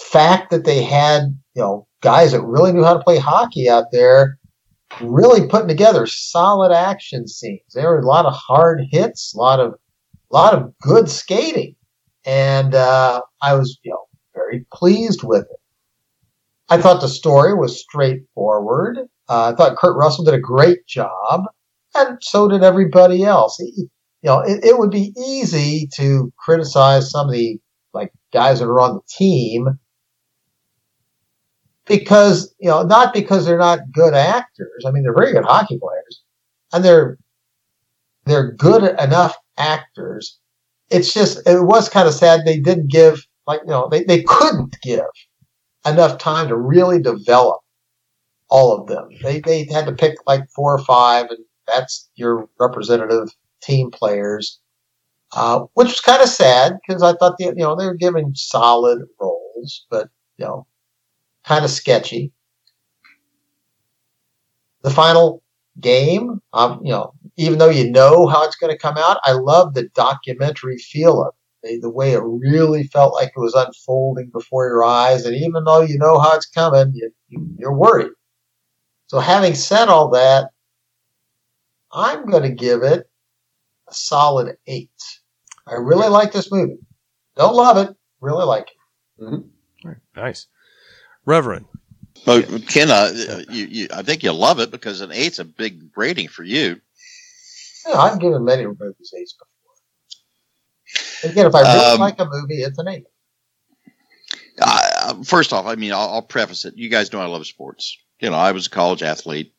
fact that they had, you know, guys that really knew how to play hockey out there really putting together solid action scenes. There were a lot of hard hits, a lot of a lot of good skating, and uh, I was you know very pleased with it. I thought the story was straightforward. Uh, I thought Kurt Russell did a great job, and so did everybody else. He, you know, it, it would be easy to criticize some of the like guys that are on the team because you know not because they're not good actors. I mean, they're very good hockey players, and they're they're good enough actors. It's just it was kind of sad they didn't give like you know they they couldn't give enough time to really develop all of them. They they had to pick like four or five, and that's your representative team players. Uh, which was kind of sad because I thought the, you know they were giving solid roles, but you know kind of sketchy. The final game, um, you know, even though you know how it's going to come out, I love the documentary feel of it. The, the way it really felt like it was unfolding before your eyes, and even though you know how it's coming, you, you, you're worried. So, having said all that, I'm going to give it a solid eight. I really like this movie. Don't love it, really like it. Mm-hmm. Nice. Reverend. Well, Ken, uh, you, you, I think you love it because an eight's a big rating for you. Yeah, I've given many movies eights before. Again, if I really Um, like a movie, it's an eight. Uh, first off, I mean, I'll, I'll preface it. You guys know I love sports. You know, I was a college athlete,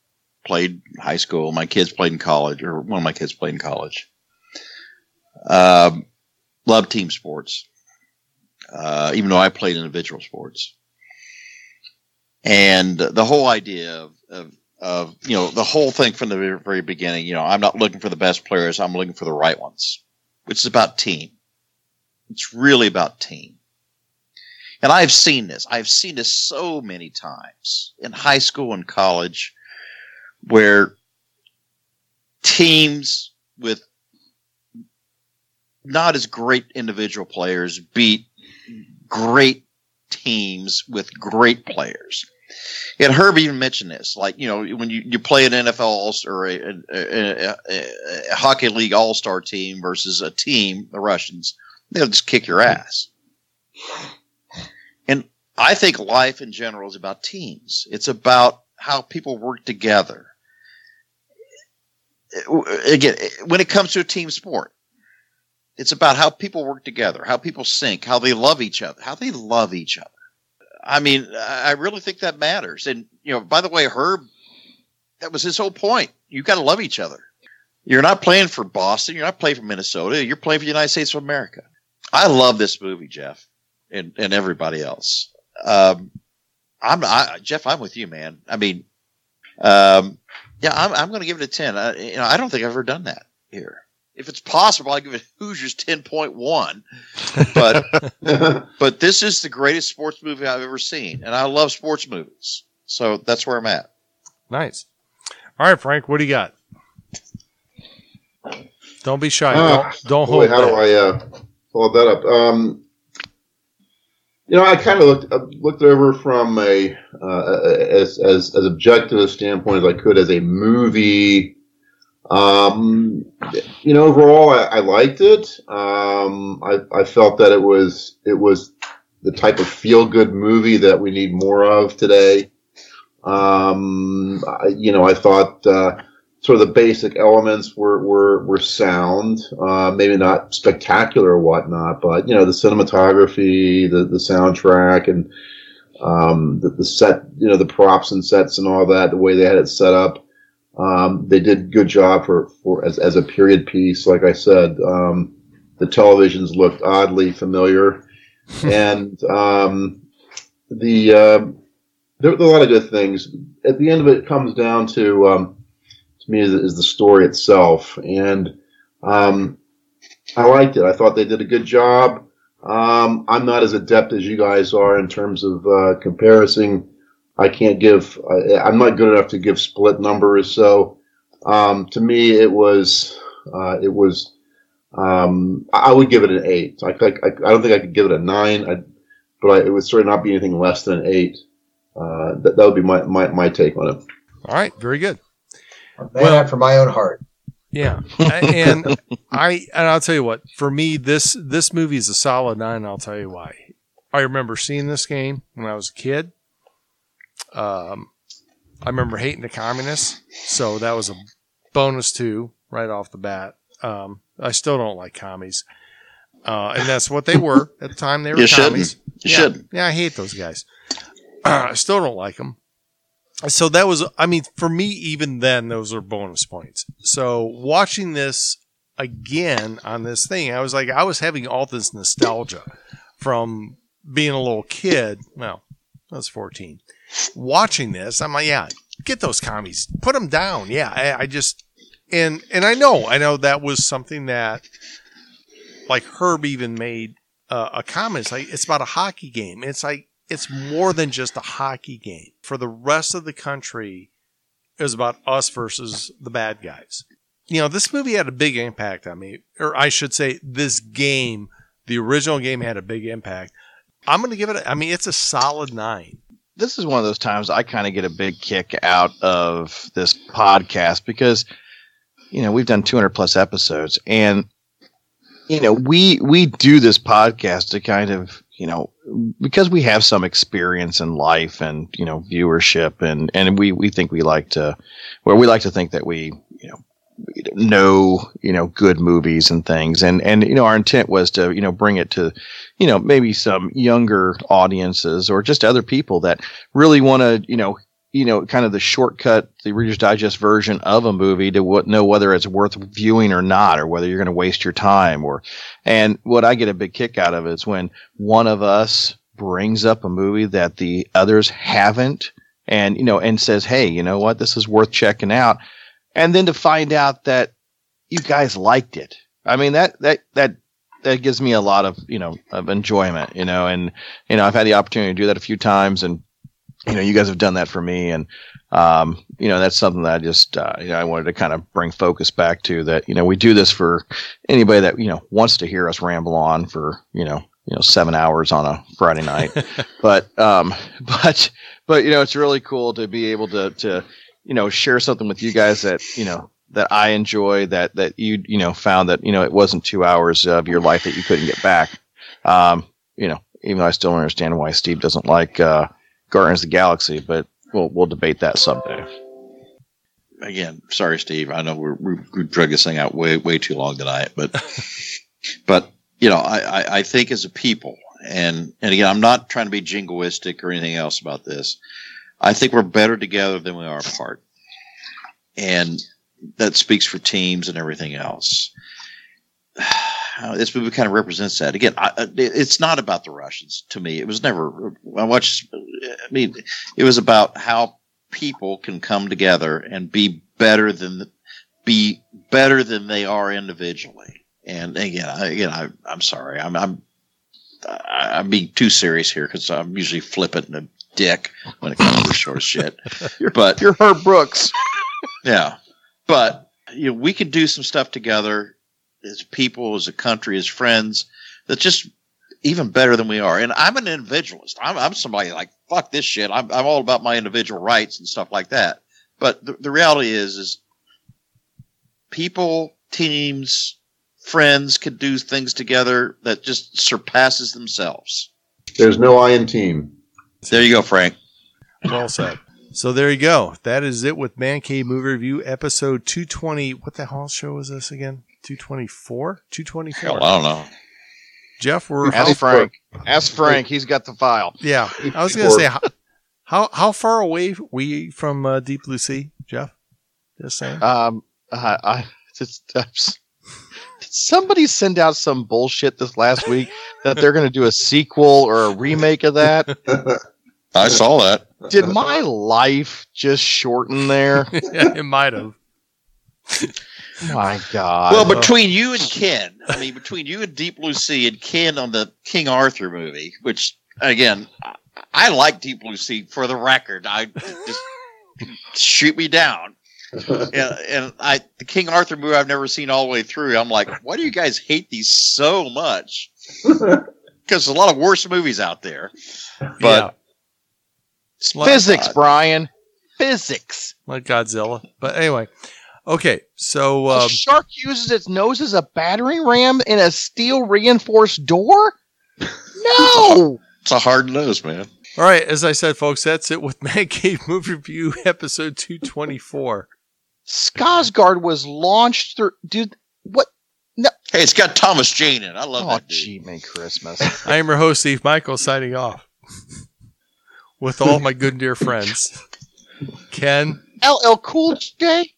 played high school. My kids played in college, or one of my kids played in college. Um, love team sports, uh, even though I played individual sports. And the whole idea of, of, of, you know, the whole thing from the very, beginning, you know, I'm not looking for the best players. I'm looking for the right ones, which is about team. It's really about team. And I've seen this. I've seen this so many times in high school and college where teams with not as great individual players beat great teams with great players. And Herb even mentioned this, like you know, when you, you play an NFL or a, a, a, a hockey league All Star team versus a team, the Russians, they'll just kick your ass. And I think life in general is about teams. It's about how people work together. again, when it comes to a team sport, it's about how people work together, how people sync, how they love each other, how they love each other. I mean, I really think that matters. And you know, by the way, Herb, that was his whole point. You got to love each other. You're not playing for Boston. You're not playing for Minnesota. You're playing for the United States of America. I love this movie, Jeff, and and everybody else. Um, I'm I, Jeff. I'm with you, man. I mean, um, yeah, I'm, I'm going to give it a ten. I, you know, I don't think I've ever done that here. If it's possible, I give it Hoosiers ten point one. But but this is the greatest sports movie I've ever seen, and I love sports movies. So that's where I'm at. Nice. All right, Frank, what do you got? Don't be shy. Ah, don't don't boy, hold how back. do I uh, follow that up? Um, you know, I kind of looked uh, looked over from a uh, as as as objective a standpoint as I could as a movie. Um, you know, overall, I, I liked it. Um, I, I felt that it was it was the type of feel good movie that we need more of today. Um, I, you know, I thought uh, sort of the basic elements were were were sound. Uh, maybe not spectacular or whatnot, but you know, the cinematography, the the soundtrack, and um, the, the set, you know, the props and sets and all that, the way they had it set up. Um, they did a good job for, for as, as a period piece. Like I said, um, the televisions looked oddly familiar, and um, the uh, there, were a lot of good things. At the end of it, it comes down to um, to me is, is the story itself, and um, I liked it. I thought they did a good job. Um, I'm not as adept as you guys are in terms of uh, comparison. I can't give. I, I'm not good enough to give split numbers. So um, to me, it was uh, it was. Um, I I would give it an eight. I, I, I don't think I could give it a nine, I, but I, it would certainly not be anything less than an eight. Uh, that, that would be my, my, my take on it. All right, very good. Man after my own heart. Yeah, and I and I'll tell you what. For me, this this movie is a solid nine. And I'll tell you why. I remember seeing this game when I was a kid. Um, I remember hating the communists, so that was a bonus too, right off the bat. Um, I still don't like commies, uh, and that's what they were at the time. They were You shouldn't. commies. You yeah, shouldn't. Yeah, I hate those guys. I still don't like them. So that was, I mean, for me, even then, those are bonus points. So watching this again on this thing, I was like, I was having all this nostalgia from being a little kid. Well, I was 14. Watching this, I'm like, yeah, get those commies, put them down. Yeah, I, I just, and, and I know, I know that was something that, like Herb even made uh, a comment. It's like, it's about a hockey game. It's like, it's more than just a hockey game. For the rest of the country, it was about us versus the bad guys. You know, this movie had a big impact on me, or I should say, this game, the original game, had a big impact. I'm going to give it. A, I mean, it's a solid nine. This is one of those times I kind of get a big kick out of this podcast because you know we've done 200 plus episodes and you know we we do this podcast to kind of you know because we have some experience in life and you know viewership and and we we think we like to well we like to think that we you know know you know good movies and things. And and you know our intent was to you know bring it to you know maybe some younger audiences or just other people that really want to you know you know kind of the shortcut the reader's digest version of a movie to w- know whether it's worth viewing or not or whether you're going to waste your time or and what i get a big kick out of is when one of us brings up a movie that the others haven't and you know and says hey you know what? This is worth checking out and then to find out that you guys liked it i mean that that that that gives me a lot of you know of enjoyment you know and you know i've had the opportunity to do that a few times and you know you guys have done that for me and um, you know that's something that i just uh, you know i wanted to kind of bring focus back to that you know we do this for anybody that you know wants to hear us ramble on for you know you know seven hours on a friday night but um but but you know it's really cool to be able to to you know share something with you guys that you know that I enjoy that that you you know found that you know it wasn't two hours of your life that you couldn't get back. Um, you know, even though I still don't understand why Steve doesn't like uh, Guardians of the Galaxy, but we'll we'll debate that someday. again, sorry, Steve. I know we're, we we this thing out way way too long tonight, but but you know, I, I I think as a people, and and again, I'm not trying to be jingoistic or anything else about this. I think we're better together than we are apart, and that speaks for teams and everything else. This movie kind of represents that. Again, I, it's not about the Russians to me. It was never. I watched. I mean, it was about how people can come together and be better than be better than they are individually. And again, again, I, I'm sorry. I'm I'm I'm being too serious here because I'm usually flippant and dick when it comes to short sort of shit. but You're Herb Brooks. yeah, but you know, we can do some stuff together as people, as a country, as friends. That's just even better than we are. And I'm an individualist. I'm, I'm somebody like fuck this shit. I'm, I'm all about my individual rights and stuff like that. But the, the reality is, is people, teams, friends can do things together that just surpasses themselves. There's no I in team. There you go, Frank. Well said. So there you go. That is it with Man Cave Movie Review episode 220. What the hell show is this again? 224? 224. Hell, I don't know. Jeff, we're Ask Frank. Ask Frank. He's got the file. Yeah, I was going to say how, how how far away we from uh, Deep Blue Sea, Jeff? Just saying. Um, I, I just, uh, did somebody send out some bullshit this last week that they're going to do a sequel or a remake of that? I saw that. Did my life just shorten there? yeah, it might have. My God. Well, between you and Ken, I mean, between you and Deep Blue Sea and Ken on the King Arthur movie, which again, I, I like Deep Blue Sea for the record. I just shoot me down. and, and I, the King Arthur movie, I've never seen all the way through. I'm like, why do you guys hate these so much? Because there's a lot of worse movies out there. But Physics, Brian. Physics. like Godzilla. But anyway, okay. So A um, shark uses its nose as a battering ram in a steel reinforced door? No! It's a hard nose, man. all right, as I said, folks, that's it with Man Cave Movie Review episode 224. Skarsgård was launched through. Dude, what? No. Hey, it's got Thomas Jane in. it. I love Oh, that dude. gee, May Christmas. I am your host, Steve Michael, signing off with all my good dear friends. Ken, LL Cool J?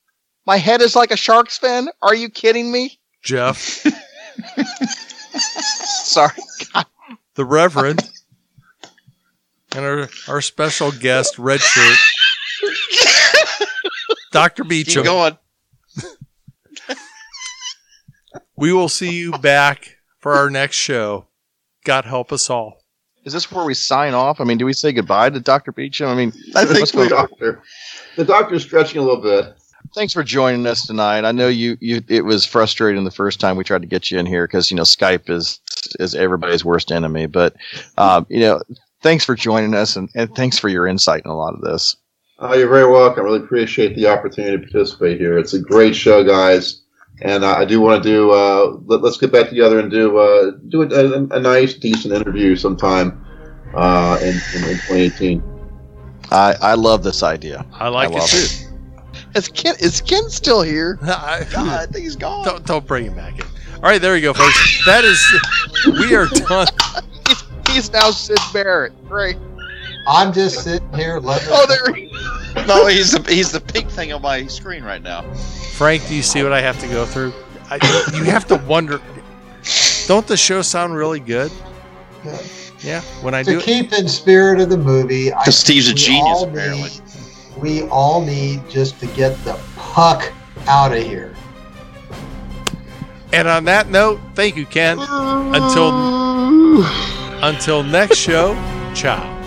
My head is like a shark's fin? Are you kidding me? Jeff, Sorry. God. the Reverend, and our, our special guest, Red Shirt, Dr. Keep going. We will see you back for our next show. God help us all. Is this where we sign off? I mean, do we say goodbye to Dr. Beachem? I mean, I think the doctor. The doctor's stretching a little bit. Thanks for joining us tonight. I know you, you it was frustrating the first time we tried to get you in here because you know Skype is is everybody's worst enemy. But um, you know, thanks for joining us and, and thanks for your insight in a lot of this. Uh, you're very welcome. I really appreciate the opportunity to participate here. It's a great show, guys. And uh, I do want to do. Uh, let, us get back together and do uh, do a, a, a nice, decent interview sometime uh, in, in, in 2018. I I love this idea. I like I it too. Is Ken is Ken still here? I, God, I think he's gone. don't, don't bring him back in. All right, there you go, folks. That is, we are done. He's, he's now Syd Barrett. Great. I'm just sitting here letting. Oh, there he. No, he's the he's the pink thing on my screen right now. Frank, do you see what I have to go through? I, you have to wonder. Don't the show sound really good? Good. Yeah, when I to do it. keep in spirit of the movie, I Because Steve's a genius, all apparently. Need, we all need just to get the puck out of here. And on that note, thank you, Ken. Until until next show, ciao.